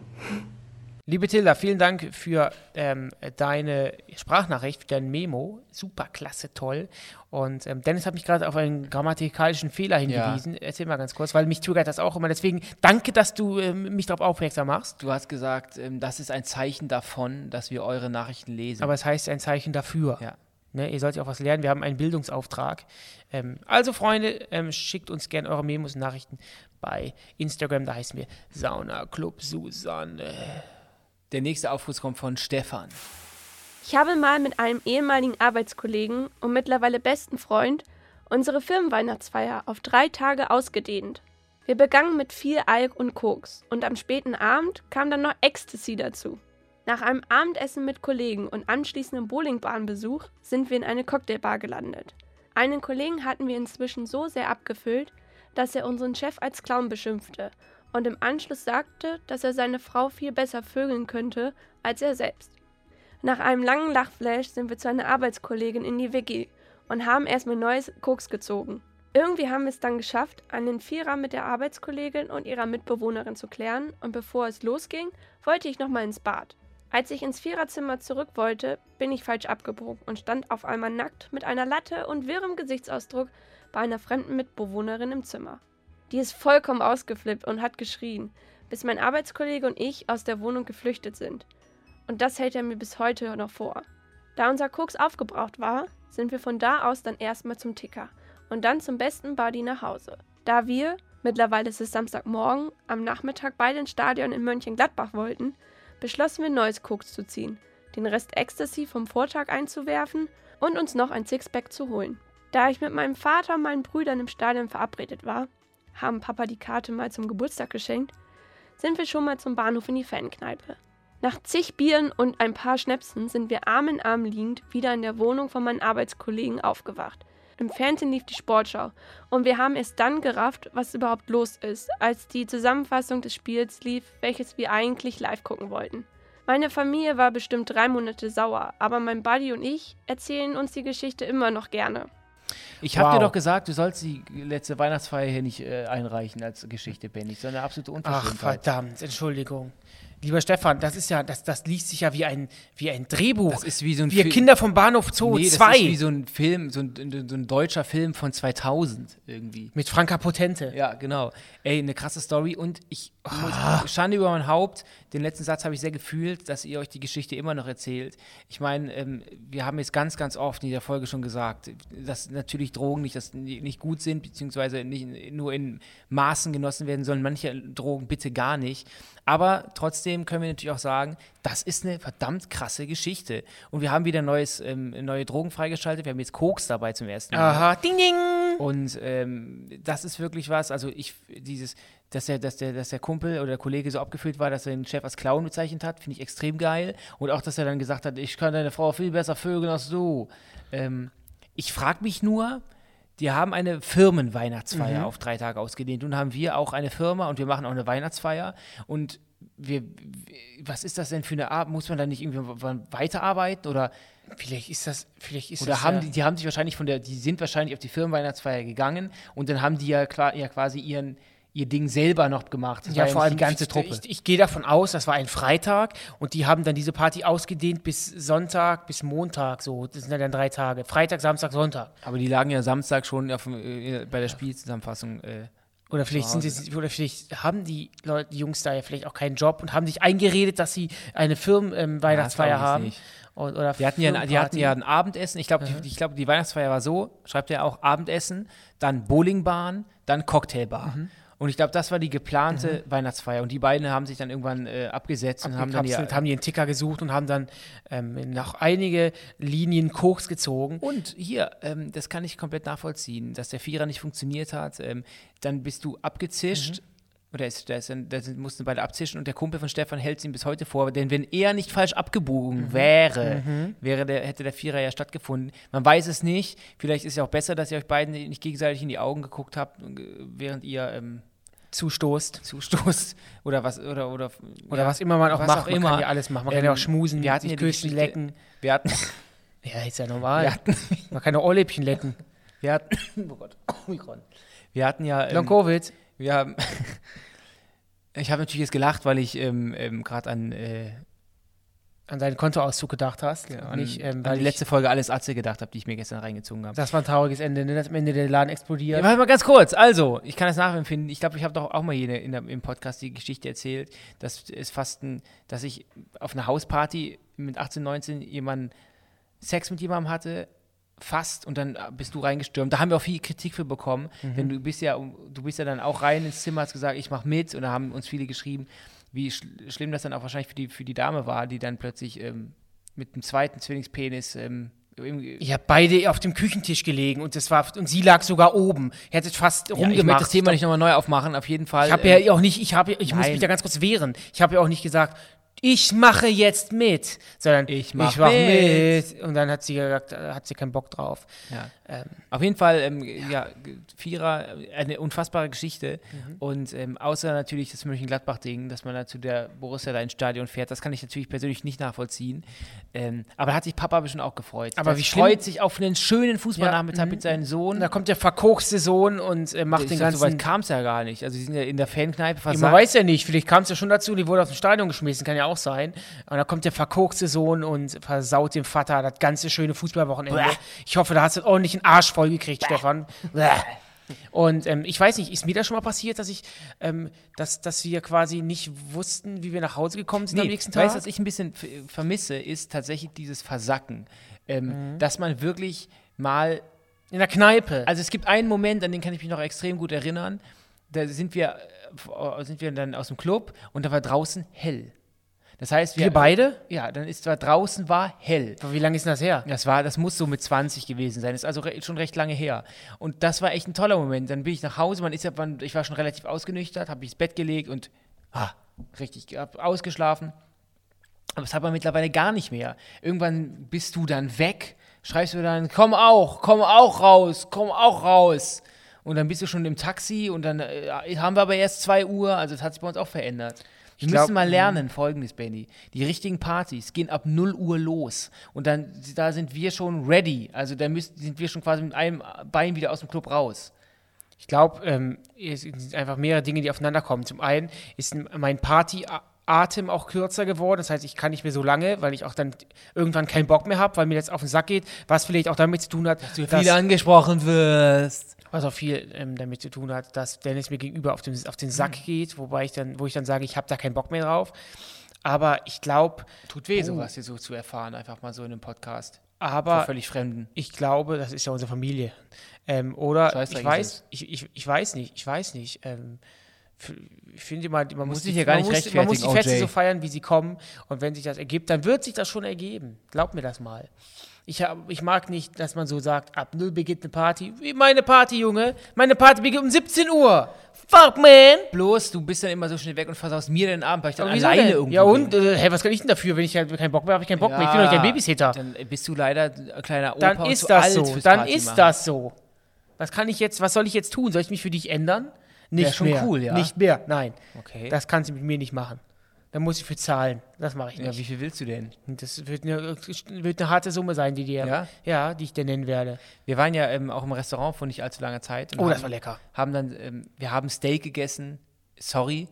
Liebe Tilda, vielen Dank für ähm, deine Sprachnachricht, für dein Memo. Super, klasse, toll. Und ähm, Dennis hat mich gerade auf einen grammatikalischen Fehler hingewiesen. Erzähl mal ganz kurz, weil mich triggert das auch immer. Deswegen danke, dass du ähm, mich darauf aufmerksam machst. Du hast gesagt, ähm, das ist ein Zeichen davon, dass wir eure Nachrichten lesen. Aber es heißt ein Zeichen dafür. ja. Ne, ihr sollt ja auch was lernen. Wir haben einen Bildungsauftrag. Ähm, also, Freunde, ähm, schickt uns gerne eure Memos und Nachrichten bei Instagram. Da heißen wir Sauna Club Susanne. Der nächste Aufruf kommt von Stefan. Ich habe mal mit einem ehemaligen Arbeitskollegen und mittlerweile besten Freund unsere Firmenweihnachtsfeier auf drei Tage ausgedehnt. Wir begannen mit viel Alk und Koks und am späten Abend kam dann noch Ecstasy dazu. Nach einem Abendessen mit Kollegen und anschließendem Bowlingbahnbesuch sind wir in eine Cocktailbar gelandet. Einen Kollegen hatten wir inzwischen so sehr abgefüllt, dass er unseren Chef als Clown beschimpfte und im Anschluss sagte, dass er seine Frau viel besser vögeln könnte als er selbst. Nach einem langen Lachflash sind wir zu einer Arbeitskollegin in die WG und haben erstmal neues Koks gezogen. Irgendwie haben wir es dann geschafft, einen Vierer mit der Arbeitskollegin und ihrer Mitbewohnerin zu klären und bevor es losging, wollte ich nochmal ins Bad. Als ich ins Viererzimmer zurück wollte, bin ich falsch abgebogen und stand auf einmal nackt mit einer Latte und wirrem Gesichtsausdruck bei einer fremden Mitbewohnerin im Zimmer. Die ist vollkommen ausgeflippt und hat geschrien, bis mein Arbeitskollege und ich aus der Wohnung geflüchtet sind. Und das hält er mir bis heute noch vor. Da unser Koks aufgebraucht war, sind wir von da aus dann erstmal zum Ticker und dann zum besten Buddy nach Hause. Da wir, mittlerweile ist es Samstagmorgen, am Nachmittag beide ins Stadion in Mönchengladbach wollten, beschlossen wir neues Koks zu ziehen, den Rest Ecstasy vom Vortag einzuwerfen und uns noch ein Sixpack zu holen. Da ich mit meinem Vater und meinen Brüdern im Stadion verabredet war, haben Papa die Karte mal zum Geburtstag geschenkt, sind wir schon mal zum Bahnhof in die Fankneipe. Nach zig Bieren und ein paar Schnäpsen sind wir Arm in Arm liegend wieder in der Wohnung von meinen Arbeitskollegen aufgewacht. Im Fernsehen lief die Sportschau und wir haben erst dann gerafft, was überhaupt los ist, als die Zusammenfassung des Spiels lief, welches wir eigentlich live gucken wollten. Meine Familie war bestimmt drei Monate sauer, aber mein Buddy und ich erzählen uns die Geschichte immer noch gerne. Ich habe Wow. dir doch gesagt, du sollst die letzte Weihnachtsfeier hier nicht äh, einreichen als Geschichte, Benny. Das ist eine absolute Ach, Unverschämtheit. verdammt, Entschuldigung. Lieber Stefan, das ist ja, das, das liest sich ja wie ein, wie ein Drehbuch. Das ist wie so ein Wir Film- Kinder vom Bahnhof Zoo nee, das 2 ist wie so ein Film, so ein, so ein deutscher Film von 2000 irgendwie. mit Franka Potente. Ja, genau. Ey, eine krasse Story und ich muss, Schande über mein Haupt, den letzten Satz habe ich sehr gefühlt, dass ihr euch die Geschichte immer noch erzählt. Ich meine, ähm, wir haben jetzt ganz, ganz oft in der Folge schon gesagt, dass natürlich Drogen nicht, dass nicht gut sind, beziehungsweise nicht nur in Maßen genossen werden sollen, manche Drogen bitte gar nicht. Aber trotzdem können wir natürlich auch sagen, das ist eine verdammt krasse Geschichte. Und wir haben wieder neues, ähm, neue Drogen freigeschaltet. Wir haben jetzt Koks dabei zum ersten Mal. Aha, ding ding. Und ähm, das ist wirklich was, also ich, dieses, dass der, dass der, dass der Kumpel oder der Kollege so abgefüllt war, dass er den Chef als Clown bezeichnet hat, finde ich extrem geil. Und auch, dass er dann gesagt hat, ich kann deine Frau viel besser vögeln als du. Ähm, ich frage mich nur, die haben eine Firmenweihnachtsfeier auf drei Tage ausgedehnt. Nun haben wir auch eine Firma und wir machen auch eine Weihnachtsfeier. Und wir, was ist das denn für eine Art? Muss man da nicht irgendwie weiterarbeiten oder Vielleicht ist das, vielleicht ist oder das haben ja, die, die haben sich wahrscheinlich von der, die sind wahrscheinlich auf die Firmenweihnachtsfeier gegangen und dann haben die ja, klar, ja quasi ihren, ihr Ding selber noch gemacht. Das Ja, war vor allem die ganze ich, Truppe. Ich, ich gehe davon aus, das war ein Freitag und die haben dann diese Party ausgedehnt bis Sonntag, bis Montag. So, das sind ja dann drei Tage. Freitag, Samstag, Sonntag. Aber die lagen ja Samstag schon auf, dem, äh, bei der Spielzusammenfassung. Äh, Oder vielleicht sind sie, oder vielleicht haben die Leute, die Jungs da ja vielleicht auch keinen Job und haben sich eingeredet, dass sie eine Firmen-Weihnachtsfeier Ja, das glaub haben. Und, oder Die hatten, ja, ein- die hatten ja ein Abendessen. Ich glaube, die, ich glaub, die Weihnachtsfeier war so, schreibt er auch, Abendessen, dann Bowlingbahn, dann Cocktailbar. Mhm. Und ich glaube, das war die geplante Weihnachtsfeier. Und die beiden haben sich dann irgendwann äh, abgesetzt und haben dann ja, haben die einen Ticker gesucht und haben dann ähm, noch einige Linien Koks gezogen. Und hier, ähm, das kann ich komplett nachvollziehen, dass der Vierer nicht funktioniert hat. Ähm, dann bist du abgezischt. Oder ist, der ist, dann- da sind- mussten beide abzischen und der Kumpel von Stefan hält es ihm bis heute vor. Denn wenn er nicht falsch abgebogen wäre, wäre der, hätte der Vierer ja stattgefunden. Man weiß es nicht. Vielleicht ist ja auch besser, dass ihr euch beiden nicht gegenseitig in die Augen geguckt habt, äh, während ihr ähm, Zustoßt. zustoßt. Oder was, oder, oder, Oder ja, was immer man auch was macht. auch man immer. kann ja alles machen. Man kann Ähm, ja auch schmusen, wir hatten sich küssen, lecken. Wir hatten, Ja, ist ja normal. wir hatten, Man kann auch Ohrläppchen lecken. wir hatten, oh Gott, Omikron. Wir hatten ja, Long ähm, Covid. wir haben, ich habe natürlich jetzt gelacht, weil ich ähm, ähm, gerade an, äh, An deinen Kontoauszug gedacht hast. an, nicht, ähm, an die ich- letzte Folge Alles Atze gedacht habe, die ich mir gestern reingezogen habe. Das war ein trauriges Ende, ne? dass am Ende der Laden explodiert. Ja, warte mal ganz kurz. Also, ich kann das nachempfinden. Ich glaube, ich habe doch auch mal hier in der, im Podcast die Geschichte erzählt, dass es fast ein, dass ich auf einer Hausparty mit 18, 19 jemanden Sex mit jemandem hatte, fast, und dann bist du reingestürmt. Da haben wir auch viel Kritik für bekommen. Denn du bist ja, du bist ja dann auch rein ins Zimmer, hast gesagt, ich mache mit, und da haben uns viele geschrieben, wie schl schlimm das dann auch wahrscheinlich für die, für die Dame war, die dann plötzlich ähm, mit dem zweiten Zwillingspenis ähm, habt beide auf dem Küchentisch gelegen und das war und sie lag sogar oben. Hättet fast Ja, ich rumgemacht. möchte das Thema nicht nochmal neu aufmachen, auf jeden Fall. Ich habe ähm, ja auch nicht, ich habe, ich muss nein. mich da ganz kurz wehren. Ich habe ja auch nicht gesagt, ich mache jetzt mit, sondern Ich mach mach mit. mit. Und dann hat sie gesagt, äh, hat sie keinen Bock drauf. Ja. Ähm, Auf jeden Fall, ähm, ja, Vierer, äh, eine unfassbare Geschichte. Mhm. Und ähm, außer natürlich das Mönchengladbach-Ding, dass man da zu der Borussia da ins Stadion fährt, das kann ich natürlich persönlich nicht nachvollziehen. Ähm, aber da hat sich Papa bestimmt auch gefreut. Aber Der wie schlimm- freut sich auf einen schönen Fußballnachmittag Ja, mhm. mit seinem Sohn. und da kommt der verkochste Sohn und äh, macht Ich den sag, so weit ganzen. kam es ja gar nicht. Also, sie sind ja in der Fankneipe Ja, man versagt. weiß ja nicht, vielleicht kam es ja schon dazu, die wurde aus dem Stadion geschmissen, kann ja auch sein. Und da kommt der verkochste Sohn und versaut dem Vater das ganze schöne Fußballwochenende. Bäh. Ich hoffe, da hast du ordentlich einen Arsch voll gekriegt, Stefan. Bäh. Und ähm, ich weiß nicht, ist mir das schon mal passiert, dass ich, ähm, dass, dass wir quasi nicht wussten, wie wir nach Hause gekommen sind am Nee, nächsten Tag? weißt du, was ich ein bisschen vermisse, ist tatsächlich dieses Versacken. Ähm, Mhm. Dass man wirklich mal In der Kneipe. Also es gibt einen Moment, an den kann ich mich noch extrem gut erinnern. Da sind wir, äh, sind wir dann aus dem Club und da war draußen hell. Das heißt, wir, wir beide? Ja, dann ist zwar draußen war hell. Wie lange ist denn das her? Das war, das muss so mit 20 gewesen sein. Das ist also re schon recht lange her. Und das war echt ein toller Moment. Dann bin ich nach Hause. Man ist ja, man, ich war schon relativ ausgenüchtert, habe mich ins Bett gelegt und ah, richtig ausgeschlafen. Aber das hat man mittlerweile gar nicht mehr. Irgendwann bist du dann weg, schreibst du dann, komm auch, komm auch raus, komm auch raus. Und dann bist du schon im Taxi und dann äh, haben wir aber erst 2 Uhr, also das hat sich bei uns auch verändert. Wir glaub, müssen mal lernen, folgendes, Benny. Die richtigen Partys gehen ab 0 Uhr los. Und dann, da sind wir schon ready. Also da müssen, sind wir schon quasi mit einem Bein wieder aus dem Club raus. Ich glaube, ähm, es sind einfach mehrere Dinge, die aufeinander kommen. Zum einen ist mein Partyatem auch kürzer geworden. Das heißt, ich kann nicht mehr so lange, weil ich auch dann irgendwann keinen Bock mehr habe, weil mir das auf den Sack geht. Was vielleicht auch damit zu tun hat, dass, angesprochen wirst. Was auch viel ähm, damit zu tun hat, dass Dennis mir gegenüber auf den, auf den Sack Mhm. geht, wobei ich dann, wo ich dann sage, ich habe da keinen Bock mehr drauf. Aber ich glaube, Tut weh, Oh. sowas hier so zu erfahren, einfach mal so in einem Podcast. aber völlig Fremden. Ich glaube, das ist ja unsere Familie. Ähm, oder ich weiß, ich, ich, ich weiß nicht, ich weiß nicht. Ähm, ich finde immer, man muss, die, ja gar man nicht muss, man muss die Feste so feiern, wie sie kommen. Und wenn sich das ergibt, dann wird sich das schon ergeben. Glaub mir das mal. Ich, hab, ich mag nicht, dass man so sagt, ab null beginnt eine Party. Wie meine Party, Junge. Meine Party beginnt um 17 Uhr. Fuck, man. Bloß, du bist dann immer so schnell weg und versaust mir den Abend, weil ich dann alleine denn? irgendwo Ja und? Äh, hey, was kann ich denn dafür? Wenn ich halt keinen Bock mehr habe, habe ich keinen Bock mehr. Ich bin doch nicht dein Babysitter. Dann bist du leider ein kleiner Opa dann und ist das so. Dann Party ist machen. das so. Was kann ich jetzt, was soll ich jetzt tun? Soll ich mich für dich ändern? Nicht schon mehr. cool, ja. Nicht mehr, nein. Okay. Das kannst du mit mir nicht machen. Dann muss ich für zahlen. Das mache ich nicht. Ja, wie viel willst du denn? Das wird eine, wird eine harte Summe sein, die dir, Ja? ja, die ich dir nennen werde. Wir waren ja ähm, auch im Restaurant vor nicht allzu langer Zeit. und Oh, haben, das war lecker. Haben dann, ähm, wir haben Steak gegessen. Sorry.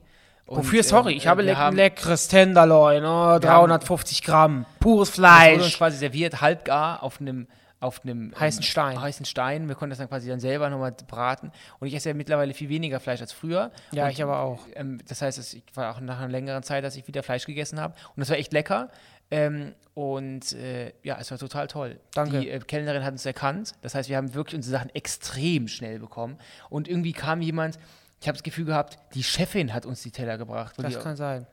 Und, Wofür, sorry, ähm, ich habe wir leck, haben, leckeres Tenderloin, oh, haben- 350 Gramm, pures Das wurde uns Fleisch. quasi serviert, halbgar auf einem auf einem Heißen Stein. heißen Stein. Wir konnten das dann quasi dann selber nochmal braten. Und ich esse ja mittlerweile viel weniger Fleisch als früher. Ja, und, ich aber auch. Ähm, das heißt, es ich war auch nach einer längeren Zeit, dass ich wieder Fleisch gegessen habe. Und das war echt lecker. Ähm, und äh, ja, es war total toll. Danke. Die äh, Kellnerin hat uns erkannt. Das heißt, wir haben wirklich unsere Sachen extrem schnell bekommen. Und irgendwie kam jemand, ich habe das Gefühl gehabt, die Chefin hat uns die Teller gebracht. Das die, kann sein.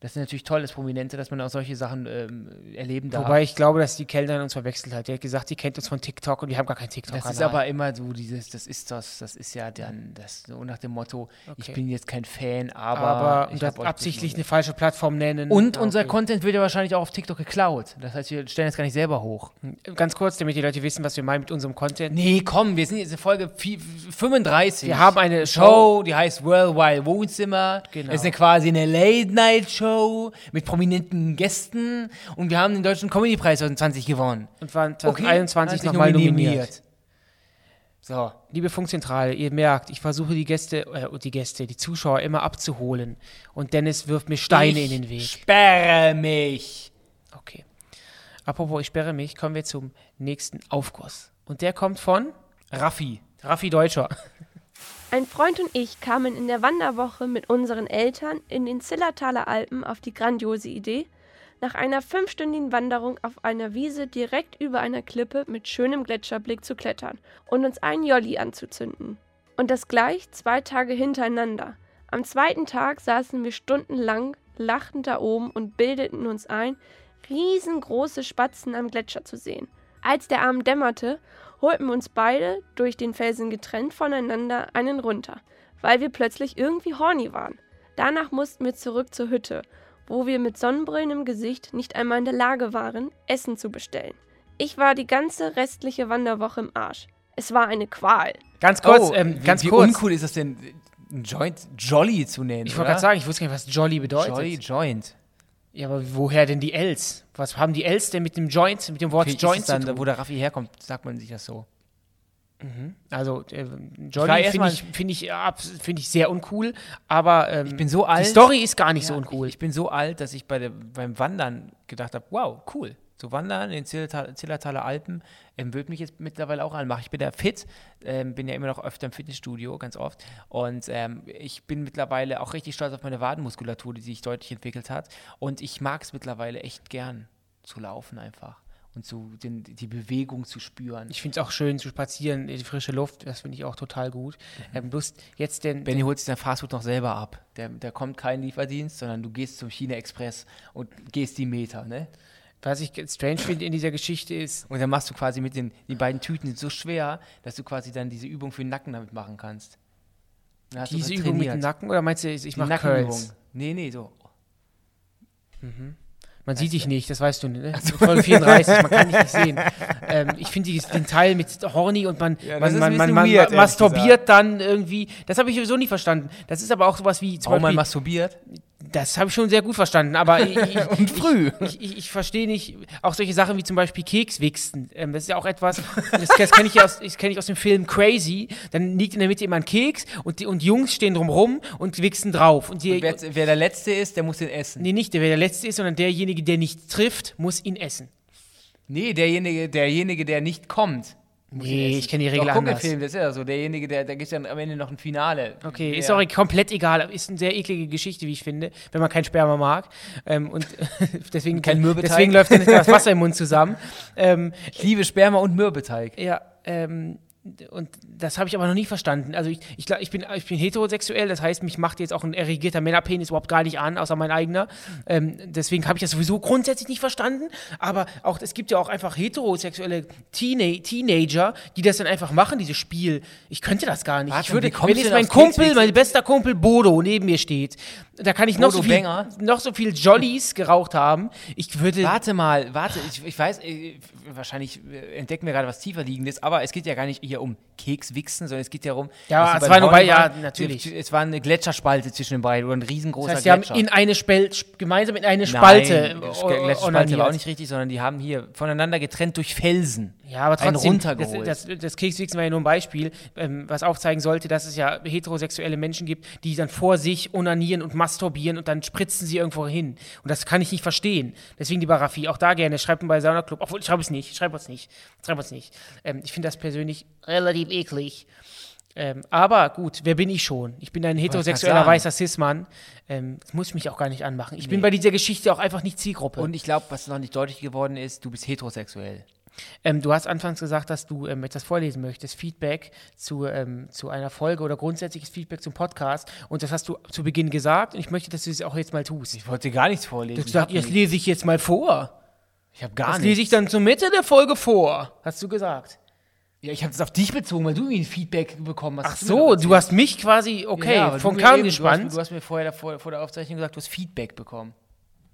Das ist natürlich toll, das Prominente, dass man auch solche Sachen ähm, erleben darf. Wobei ich glaube, dass die Kellnerin uns verwechselt hat. Die hat gesagt, die kennt uns von TikTok und wir haben gar kein TikTok. Das ist aber immer so dieses, das ist das, das ist ja dann das so nach dem Motto, ich Okay. bin jetzt kein Fan, aber, aber ich das absichtlich eine falsche Plattform nennen. und Ah, unser okay. Content wird ja wahrscheinlich auch auf TikTok geklaut. Das heißt, wir stellen das gar nicht selber hoch. Ganz kurz, damit die Leute wissen, was wir meinen mit unserem Content. Nee, komm, wir sind jetzt in Folge vi- 35. Wir haben eine Show. Show, die heißt Worldwide Wohnzimmer. Genau. Das ist eine quasi eine Late-Night-Show mit prominenten Gästen. Und wir haben den Deutschen Comedy-Preis 2020 gewonnen. Und waren Okay, 2021 hat sich nochmal nominiert. So, Liebe Funkzentrale, ihr merkt, ich versuche die Gäste, äh, die Gäste, die Zuschauer immer abzuholen. Und Dennis wirft mir Steine ich in den Weg. sperre mich. Okay. Apropos, ich sperre mich, kommen wir zum nächsten Aufguss. Und der kommt von Raffi. Raffi Deutscher. Ein Freund und ich kamen in der Wanderwoche mit unseren Eltern in den Zillertaler Alpen auf die grandiose Idee, nach einer fünfstündigen Wanderung auf einer Wiese direkt über einer Klippe mit schönem Gletscherblick zu klettern und uns einen Jolli anzuzünden. Und das gleich zwei Tage hintereinander. Am zweiten Tag saßen wir stundenlang lachend da oben und bildeten uns ein, riesengroße Spatzen am Gletscher zu sehen. Als der Abend dämmerte, holten uns beide, durch den Felsen getrennt voneinander, einen runter, weil wir plötzlich irgendwie horny waren. Danach mussten wir zurück zur Hütte, wo wir mit Sonnenbrillen im Gesicht nicht einmal in der Lage waren, Essen zu bestellen. Ich war die ganze restliche Wanderwoche im Arsch. Es war eine Qual. Ganz kurz, Oh, ähm, wie, ganz wie kurz. uncool ist das denn, ein Joint Jolly zu nennen? Ich wollte gerade sagen, ich wusste gar nicht, was Jolly bedeutet. Jolly Joint. Ja, aber woher denn die Ls? Was haben die Ls denn mit dem Joint, mit dem Wort Vielleicht Joint ist es zu dann, tun? wo der Raffi herkommt, sagt man sich das so. Also äh, erst finde ich, find ich, find ich sehr uncool, aber ähm, Ich bin so alt. die Story ist gar nicht Ja, so uncool. Ich, ich bin so alt, dass ich bei der, beim Wandern gedacht habe, wow, cool. So wandern in den Zillertal, Zillertaler Alpen ähm, würde mich jetzt mittlerweile auch anmachen. Ich bin da fit, ähm, bin ja immer noch öfter im Fitnessstudio, ganz oft. Und ähm, ich bin mittlerweile auch richtig stolz auf meine Wadenmuskulatur, die sich deutlich entwickelt hat. Und ich mag es mittlerweile echt gern zu laufen einfach und zu den, die Bewegung zu spüren. Ich finde es auch schön zu spazieren, in die frische Luft, das finde ich auch total gut. Ähm, bloß jetzt denn, Benny holt sich sein Fastfood noch selber ab. Der, der kommt kein Lieferdienst, sondern du gehst zum China Express und gehst die Meter, ne? Was ich strange finde in dieser Geschichte ist, Und dann machst du quasi mit den, die beiden Tüten so schwer, dass du quasi dann diese Übung für den Nacken damit machen kannst. Hast diese Übung mit dem. Nacken oder meinst du, ich mache Nackenübung. Nee, nee, so. Man sieht dich nicht, das weißt du, ne? Folge 34, man kann dich nicht sehen. Ähm, ich finde den Teil mit Horny und man, Ja, man, man, man, man weird, masturbiert dann irgendwie. Das habe ich sowieso nie verstanden. Das ist aber auch sowas wie zum Warum man masturbiert? Das habe ich schon sehr gut verstanden, aber ich, Und früh. ich, ich, ich verstehe nicht, auch solche Sachen wie zum Beispiel Kekswichsen. Ähm, das ist ja auch etwas, das, das kenne ich, ja aus- das kenn ich aus dem Film Crazy. Dann liegt in der Mitte immer ein Keks und, die, und Jungs stehen drumrum und wichsen drauf. Und die, Wer, wer der Letzte ist, der muss den essen. nee, nicht der, wer der Letzte ist, sondern derjenige, der nicht trifft, muss ihn essen. Nee, derjenige, derjenige, der nicht kommt. Nee, ich kenne die Regel Doch, anders. Film, das ist ja so. Derjenige, der, da gibt dann am Ende noch ein Finale. Okay, Wer- ist auch komplett egal. Ist eine sehr eklige Geschichte, wie ich finde, wenn man kein Sperma mag. Ähm, und deswegen, Kein Mürbeteig. deswegen läuft dann das Wasser im Mund zusammen. Ähm, Ich liebe Sperma und Mürbeteig. ja, ähm, und das habe ich aber noch nie verstanden. Also ich, ich, ich, bin, ich bin heterosexuell, das heißt, mich macht jetzt auch ein erregierter Männerpenis überhaupt gar nicht an, außer mein eigener. Ähm, deswegen habe ich das sowieso grundsätzlich nicht verstanden. Aber auch es gibt ja auch einfach heterosexuelle Teena Teenager, die das dann einfach machen, dieses Spiel. Ich könnte das gar nicht. Warte, ich würde, wenn jetzt mein Kumpel, mein bester Kumpel Bodo neben mir steht, da kann ich noch so, viel, noch so viel Jollies geraucht haben. Ich würde. Warte mal, warte, ich, ich weiß, äh, wahrscheinlich äh, entdecken wir gerade was tiefer liegendes, aber es geht ja gar nicht hier ja um Kekswichsen, sondern es geht ja darum. Ja, es war nur bei- ja, natürlich. Es war eine Gletscherspalte zwischen den beiden oder ein riesengroßer Das heißt, sie haben Gletscher. in eine Spalt, gemeinsam in eine Spalte Nein, Gletscherspalte war auch nicht richtig, sondern die haben hier voneinander getrennt durch Felsen. Ja, aber trotzdem, runtergeholt. das, das, das Kekswichsen war ja nur ein Beispiel, ähm, was aufzeigen sollte, dass es ja heterosexuelle Menschen gibt, die dann vor sich onanieren und masturbieren und dann spritzen sie irgendwo hin. Und das kann ich nicht verstehen. Deswegen die Baraffi, auch da gerne, schreibt mir bei Sauna Club, obwohl, schreib es nicht, schreib uns nicht, schreib uns nicht. Ähm, ich finde das persönlich relativ eklig. Ähm, aber gut, wer bin ich schon? Ich bin ein heterosexueller weißer Cis-Mann. Ähm, das muss ich mich auch gar nicht anmachen. Ich bin bei dieser Geschichte auch einfach nicht Zielgruppe. Und ich glaube, was noch nicht deutlich geworden ist, du bist heterosexuell. Ähm, du hast anfangs gesagt, dass du ähm, etwas vorlesen möchtest, Feedback zu, ähm, zu einer Folge oder grundsätzliches Feedback zum Podcast. Und das hast du zu Beginn gesagt. Und ich möchte, dass du es auch jetzt mal tust. Ich wollte gar nichts Du vorlesen. hast gesagt, jetzt lese ich jetzt mal vor. Ich habe gar Das nichts. lese ich dann zur Mitte der Folge vor, hast du gesagt. Ja, ich habe das auf dich bezogen, weil du mir ein Feedback bekommen hast. Ach so, du hast mich quasi, okay, Ja, vom Kahn gespannt. Du hast, du hast mir vorher vor, vor der Aufzeichnung gesagt, du hast Feedback bekommen.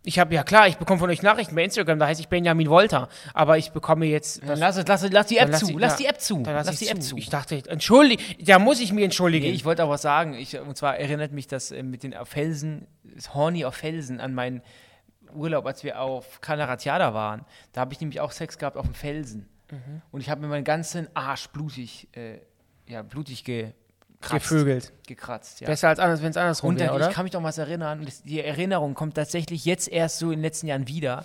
Ich habe, ja klar, ich bekomme von euch Nachrichten bei Instagram, da heiße ich Benjamin Wolter. Aber ich bekomme jetzt. Dann lass, es- lass, lass die App lass zu. ich- lass die App zu. Lass, lass ich die App zu. Ich dachte, entschuldige, da muss ich mich entschuldigen. Nee, ich wollte aber was sagen. Ich, und zwar erinnert mich das äh, mit den Felsen, das Horny auf Felsen an meinen Urlaub, als wir auf Calaratiada waren. Da habe ich nämlich auch Sex gehabt auf dem Felsen. Mhm. Und ich habe mir meinen ganzen Arsch blutig, äh, ja, blutig gekratzt. Gevögelt. Gekratzt, ja. Besser als anders, wenn es andersrum Und wäre, dann, oder? ich kann mich doch was erinnern. das, die Erinnerung kommt tatsächlich jetzt erst so in den letzten Jahren wieder.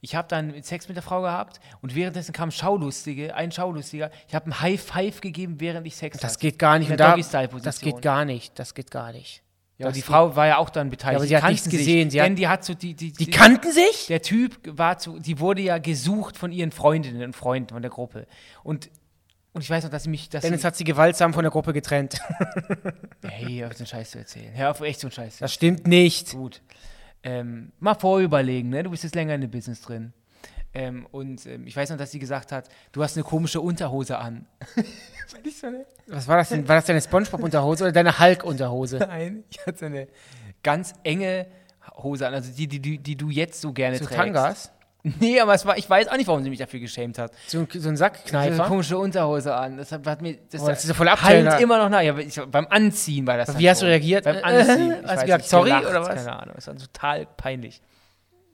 Ich habe dann Sex mit der Frau gehabt und währenddessen kam Schaulustige, ein Schaulustiger. Ich habe ein High Five gegeben, während ich Sex Das hatte. geht gar nicht. Und da, das geht gar nicht. Das geht gar nicht. Ja, Das die Frau war ja auch dann beteiligt. Ja, aber sie Die hat nichts kannten sich, gesehen, sie denn hat- die hat so die, die, Die kannten sich? Der Typ war zu, die wurde ja gesucht von ihren Freundinnen und Freunden von der Gruppe. Und, und ich weiß noch, dass sie mich, dass Dennis sie, hat sie gewaltsam von der Gruppe getrennt. hey, auf so einen Scheiß zu erzählen. Hör auf echt so einen Scheiß. zu Das stimmt nicht. Gut. Ähm, mal vorüberlegen, ne? Du bist jetzt länger in dem Business drin. Ähm, und ähm, ich weiß noch, dass sie gesagt hat, du hast eine komische Unterhose an. So eine, Was war das denn? War das deine Spongebob-Unterhose oder deine Hulk-Unterhose? Nein, ich hatte eine ganz enge Hose an, also die, die, die, die du jetzt so gerne So trägst. Tangas? Nee, aber es war, ich weiß auch nicht, warum sie mich dafür geschämt hat. So, ein- so ein Ich hatte eine Sackkneifer? komische Unterhose an. Das hat, hat mir, das, Oh, das ist ja voll halt immer noch nach. Ja, ich, beim Anziehen war das. Wie dann hast du reagiert? Beim Anziehen. äh, Ich hast du gesagt, nicht, sorry, gelacht, oder was? Keine Ahnung. Das war total peinlich.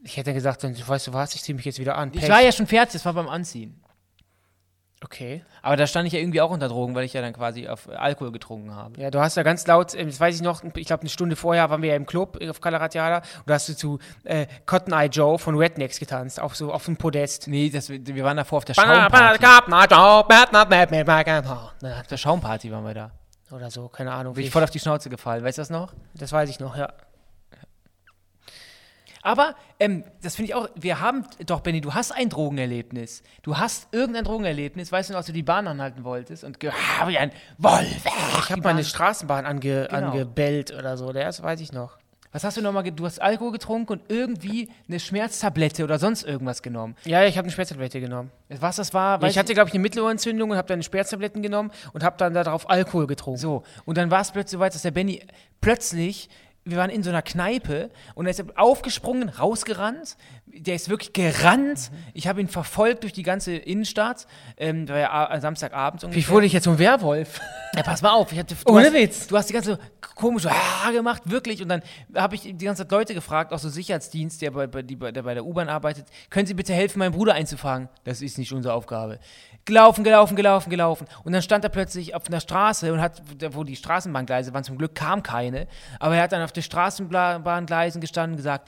Ich hätte gesagt, dann, weißt du was, ich ziehe mich jetzt wieder an. Ich Pech. war ja schon fertig, das war beim Anziehen. Okay. Aber da stand ich ja irgendwie auch unter Drogen, weil ich ja dann quasi auf Alkohol getrunken habe. Ja, du hast ja ganz laut, äh, das weiß ich noch, ich glaube eine Stunde vorher waren wir ja im Club äh, auf Calaratiada und da hast du zu äh, Cotton Eye Joe von Rednecks getanzt, auf so auf dem Podest. Nee, das, wir waren davor auf der Schaumparty. Auf der Schaumparty waren wir da. Oder so, keine Ahnung. Bin ich voll auf die Schnauze gefallen, weißt du das noch? Das weiß ich noch, ja. Aber ähm, das finde ich auch, wir haben, doch Benny, du hast ein Drogenerlebnis. Du hast irgendein Drogenerlebnis, weißt du noch, als du die Bahn anhalten wolltest und ah, wie ein Wolf. Ich habe mal eine Straßenbahn ange, Genau. angebellt oder so, das weiß ich noch. Was hast du nochmal, du hast Alkohol getrunken und irgendwie eine Schmerztablette oder sonst irgendwas genommen. Ja, ich habe eine Schmerztablette genommen. Was das war, Ja, ich hatte, glaube ich, eine Mittelohrentzündung und habe dann Schmerztabletten genommen und habe dann darauf Alkohol getrunken. So, und dann war es plötzlich so weit, dass der Benny plötzlich, wir waren in so einer Kneipe und er ist aufgesprungen, rausgerannt. Der ist wirklich gerannt. Ich habe ihn verfolgt durch die ganze Innenstadt. Ähm, war ja a- Samstagabend Wie ungefähr. wurde ich jetzt zum Werwolf? Ja, pass mal auf. Ich hatte, du Ohne hast, Witz. Du hast die ganze komische ah gemacht, wirklich. Und dann habe ich die ganze Zeit Leute gefragt, auch so Sicherheitsdienst, der bei, bei, der bei der U-Bahn arbeitet. Können Sie bitte helfen, meinen Bruder einzufangen? Das ist nicht unsere Aufgabe. Gelaufen, gelaufen, gelaufen, gelaufen. Und dann stand er plötzlich auf einer Straße und hat, wo die Straßenbahngleise waren, zum Glück kam keine. Aber er hat dann auf den Straßenbahngleisen gestanden und gesagt,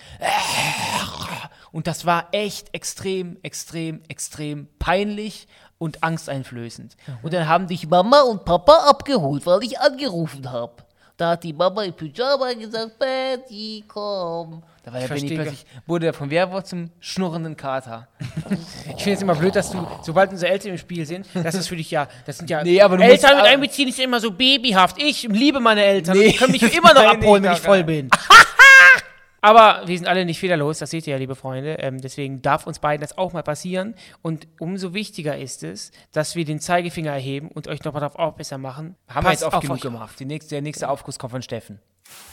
und das war echt extrem, extrem, extrem peinlich und angsteinflößend. Und dann haben dich Mama und Papa abgeholt, weil ich angerufen habe. Da hat die Mama im Pyjama gesagt, Betty, komm. Da war der Ich Benny plötzlich, wurde er vom Werwolf zum schnurrenden Kater. Ich finde es immer blöd, dass du, sobald unsere Eltern im Spiel sind, das ist für dich ja, das sind ja, Nee, aber du Eltern mit einbeziehen ist immer so babyhaft. Ich liebe meine Eltern. Nee, die können mich immer noch abholen, wenn ich voll bin. Aber wir sind alle nicht fehlerlos, das seht ihr ja, liebe Freunde. Ähm, deswegen darf uns beiden das auch mal passieren. Und umso wichtiger ist es, dass wir den Zeigefinger erheben und euch nochmal darauf aufmerksam machen. Haben wir Passt jetzt oft genug gemacht. Die nächste, der nächste Aufguss kommt von Steffen.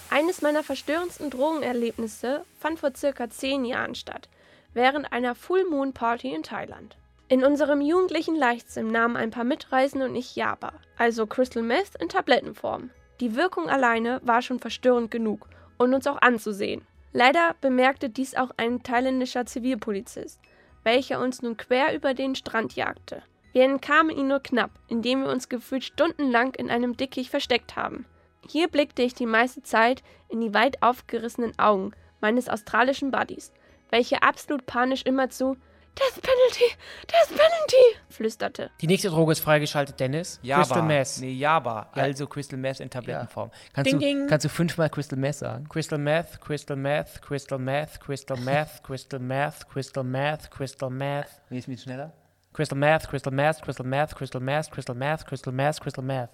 Eines meiner verstörendsten Drogenerlebnisse fand vor circa zehn Jahren statt, während einer Full Moon Party in Thailand. In unserem jugendlichen Leichtsinn nahmen ein paar Mitreisende und ich Java, also Crystal Meth in Tablettenform. Die Wirkung alleine war schon verstörend genug und uns auch anzusehen. Leider bemerkte dies auch ein thailändischer Zivilpolizist, welcher uns nun quer über den Strand jagte. Wir entkamen ihn nur knapp, indem wir uns gefühlt stundenlang in einem Dickicht versteckt haben. Hier blickte ich die meiste Zeit in die weit aufgerissenen Augen meines australischen Buddies, welcher absolut panisch immerzu Death Penalty, Death Penalty flüsterte. Die nächste Droge ist freigeschaltet, Dennis. Java. Crystal Meth. Nee, Java. Ja. Also Crystal Meth in Tablettenform. Kannst, Ding, du, ding. kannst du fünfmal Crystal Meth sagen? Crystal Meth, Crystal Meth, Crystal Meth, Crystal Meth, Crystal Meth, Crystal Meth, Crystal Meth, Nee, ist bisschen schneller. Crystal Meth, Crystal Meth, Crystal Meth, Crystal Meth, Crystal Meth, Crystal Meth, Crystal Meth.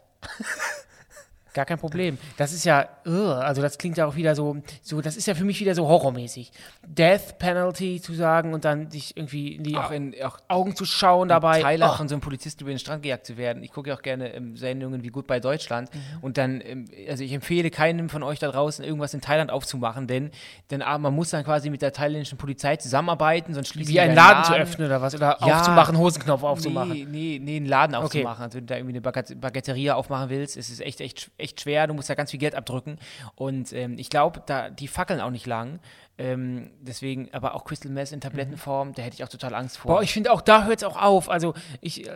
Gar kein Problem. Das ist ja, also das klingt ja auch wieder so, so, das ist ja für mich wieder so horrormäßig. Death Penalty zu sagen und dann sich irgendwie in die Auch in auch Augen zu schauen dabei. Thailand Oh. von so einem Polizisten über den Strand gejagt zu werden. Ich gucke ja auch gerne ähm, Sendungen wie Gut bei Deutschland. Und dann, ähm, also ich empfehle keinem von euch da draußen irgendwas in Thailand aufzumachen, denn, denn ah, man muss dann quasi mit der thailändischen Polizei zusammenarbeiten, sonst schließen Wie einen deinen Laden zu öffnen oder was? Oder Ja. aufzumachen, Hosenknopf aufzumachen. Nee, nee, nee, einen Laden Okay. aufzumachen. Also wenn du da irgendwie eine Bagat- Baguetteria aufmachen willst, ist es echt, echt, echt schwer. Du musst da ganz viel Geld abdrücken. Und ähm, ich glaube, da die fackeln auch nicht lang. Ähm, deswegen, aber auch Crystal Meth in Tablettenform, da hätte ich auch total Angst vor. Boah, ich finde auch da hört es auch auf. Also ich, äh,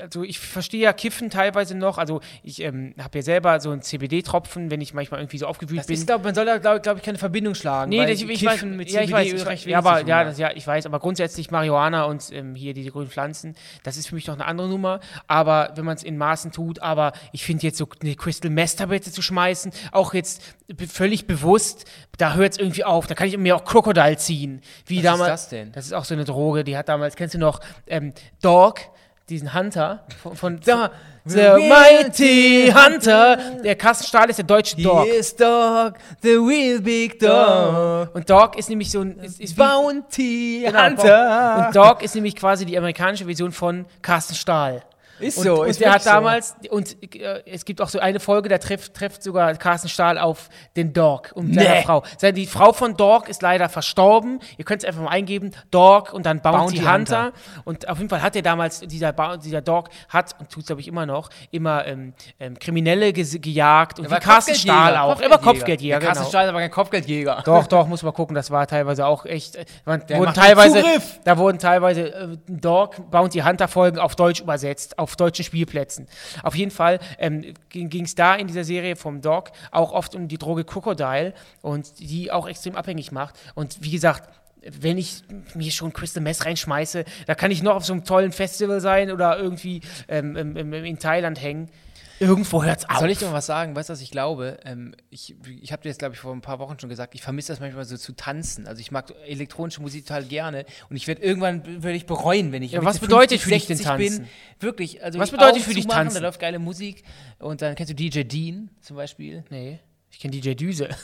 also ich verstehe ja Kiffen teilweise noch. Also ich ähm, habe ja selber so einen CBD-Tropfen, wenn ich manchmal irgendwie so aufgewühlt das bin. ist, glaub, man soll da, glaube glaub ich, keine Verbindung schlagen. Nee, das, ich, ich weiß, mit ja, ich CBD weiß, recht ich, wenig ja, aber, ja, das, ja, ich weiß, aber grundsätzlich Marihuana und ähm, hier die grünen Pflanzen, das ist für mich noch eine andere Nummer, aber wenn man es in Maßen tut, aber ich finde jetzt so eine Crystal Meth Tablette zu schmeißen, auch jetzt völlig bewusst, da hört es irgendwie auf, da kann ich mir auch Crocodile ziehen, wie Was ist damals. das denn? Das ist auch so eine Droge, die hat damals, kennst du noch, ähm, Dog, diesen Hunter von, von da, The Mighty Hunter, der Kassenstahl ist der deutsche Dog. Yes, dog, the real big dog. Und Dog ist nämlich so ein. Ist, ist wie, Bounty Genau, Hunter. Und Dog ist nämlich quasi die amerikanische Version von Carsten Stahl. Ist Und, so, und ist der hat wirklich so. damals, und äh, es gibt auch so eine Folge, da trifft, trifft sogar Carsten Stahl auf den Dog und seine Nee. Frau. Seine- Die Frau von Dog ist leider verstorben. Ihr könnt es einfach mal eingeben, Dog und dann Bounty, Bounty Hunter. Hunter. Und auf jeden Fall hat er damals, dieser, Ba- dieser Dog hat, und tut es glaube ich immer noch, immer ähm, ähm, Kriminelle gejagt und wie war Carsten Stahl auch. Er war Kopfgeldjäger, Der Carsten genau. Stahl ist aber kein Kopfgeldjäger. Doch, doch, muss man gucken. Das war teilweise auch echt. äh, Man, Der wurden teilweise, da wurden teilweise äh, Dog Bounty Hunter Folgen auf Deutsch übersetzt, auf deutschen Spielplätzen. Auf jeden Fall ähm, ging es da in dieser Serie vom Dog auch oft um die Droge Crocodile und die auch extrem abhängig macht. Und wie gesagt, wenn ich mir schon Crystal Meth reinschmeiße, da kann ich noch auf so einem tollen Festival sein oder irgendwie ähm, ähm, in Thailand hängen. Irgendwo hört's auf. Soll ich dir mal was sagen? Weißt du, was ich glaube? Ähm, ich ich habe dir jetzt, glaube ich, vor ein paar Wochen schon gesagt, ich vermisse das manchmal so zu tanzen. Also ich mag elektronische Musik total gerne und ich werde irgendwann werde ich bereuen, wenn ich Ja, was bedeutet 50, für dich denn 60 bin. tanzen? Wirklich. Also Was bedeutet für dich tanzen? Da läuft geile Musik und dann kennst du DJ Dean zum Beispiel. Nee, ich kenne DJ Düse.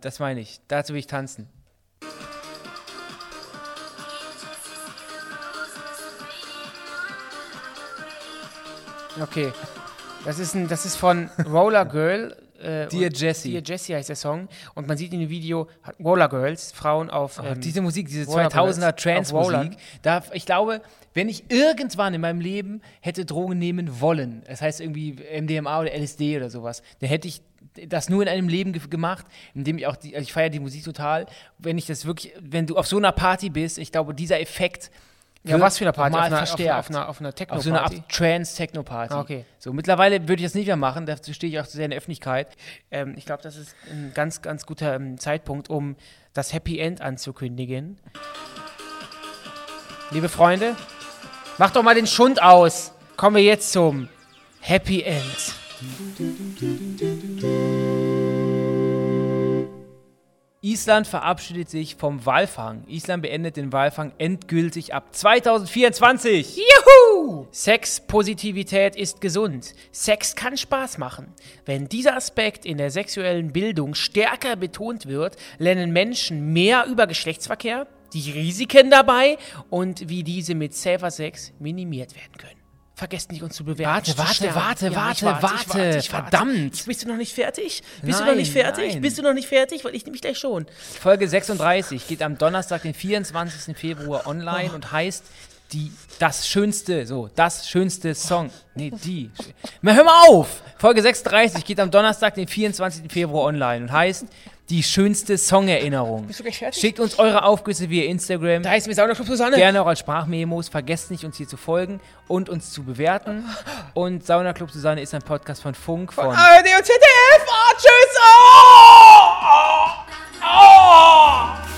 Das meine ich. Dazu will ich tanzen. Okay. Das ist, ein, das ist von Roller Girl. Äh, Dear und Jessie. Dear Jessie heißt der Song. Und man sieht in dem Video Roller Girls, Frauen auf. Oh, ähm, diese Musik, diese Roller 2000er Girls, auf Trance-Musik, ich glaube, wenn ich irgendwann in meinem Leben hätte Drogen nehmen wollen, das heißt irgendwie MDMA oder LSD oder sowas, dann hätte ich das nur in einem Leben ge gemacht, in dem ich auch, die, also ich feiere die Musik total, wenn ich das wirklich, wenn du auf so einer Party bist, ich glaube, dieser Effekt Ja, was für eine Party? Auf einer, auf, verstärkt. einer, auf einer, auf einer Auf so einer Techno-Party? Art Trance-Techno-Party. Ah, okay. So, mittlerweile würde ich das nicht mehr machen, dazu stehe ich auch zu sehr in der Öffentlichkeit. Ähm, ich glaube, das ist ein ganz, ganz guter ähm, Zeitpunkt, um das Happy End anzukündigen. Liebe Freunde, macht doch mal den Schund aus. Kommen wir jetzt zum Happy End. Island verabschiedet sich vom Walfang. Island beendet den Walfang endgültig ab 2024. Juhu! Sexpositivität ist gesund. Sex kann Spaß machen. Wenn dieser Aspekt in der sexuellen Bildung stärker betont wird, lernen Menschen mehr über Geschlechtsverkehr, die Risiken dabei und wie diese mit Safer Sex minimiert werden können. Vergesst nicht, uns zu bewerten. Warte, Zu warte, sterben. warte, warte, ich warte. ich Verdammt. Bist du noch nicht fertig? Bist du Nein, noch nicht fertig? nein. Bist du noch nicht fertig? Weil ich nämlich gleich schon. Folge 36 geht am Donnerstag, den 24. Februar online und heißt die, das schönste, so, das schönste Song. Nee, die. Na, hör mal auf! Folge 36 geht am Donnerstag, den 24. Februar online und heißt die schönste Songerinnerung. Bist du gleich fertig? Schickt uns eure Aufgüsse via Instagram. Da heißt mir auch noch Susanne. Gerne auch als Sprachmemos. Vergesst nicht, uns hier zu folgen und uns zu bewerten. Und Sauna Club Susanne ist ein Podcast von Funk, von, von ARD und ZDF. Oh, ah, tschüss. Oh! Oh! oh.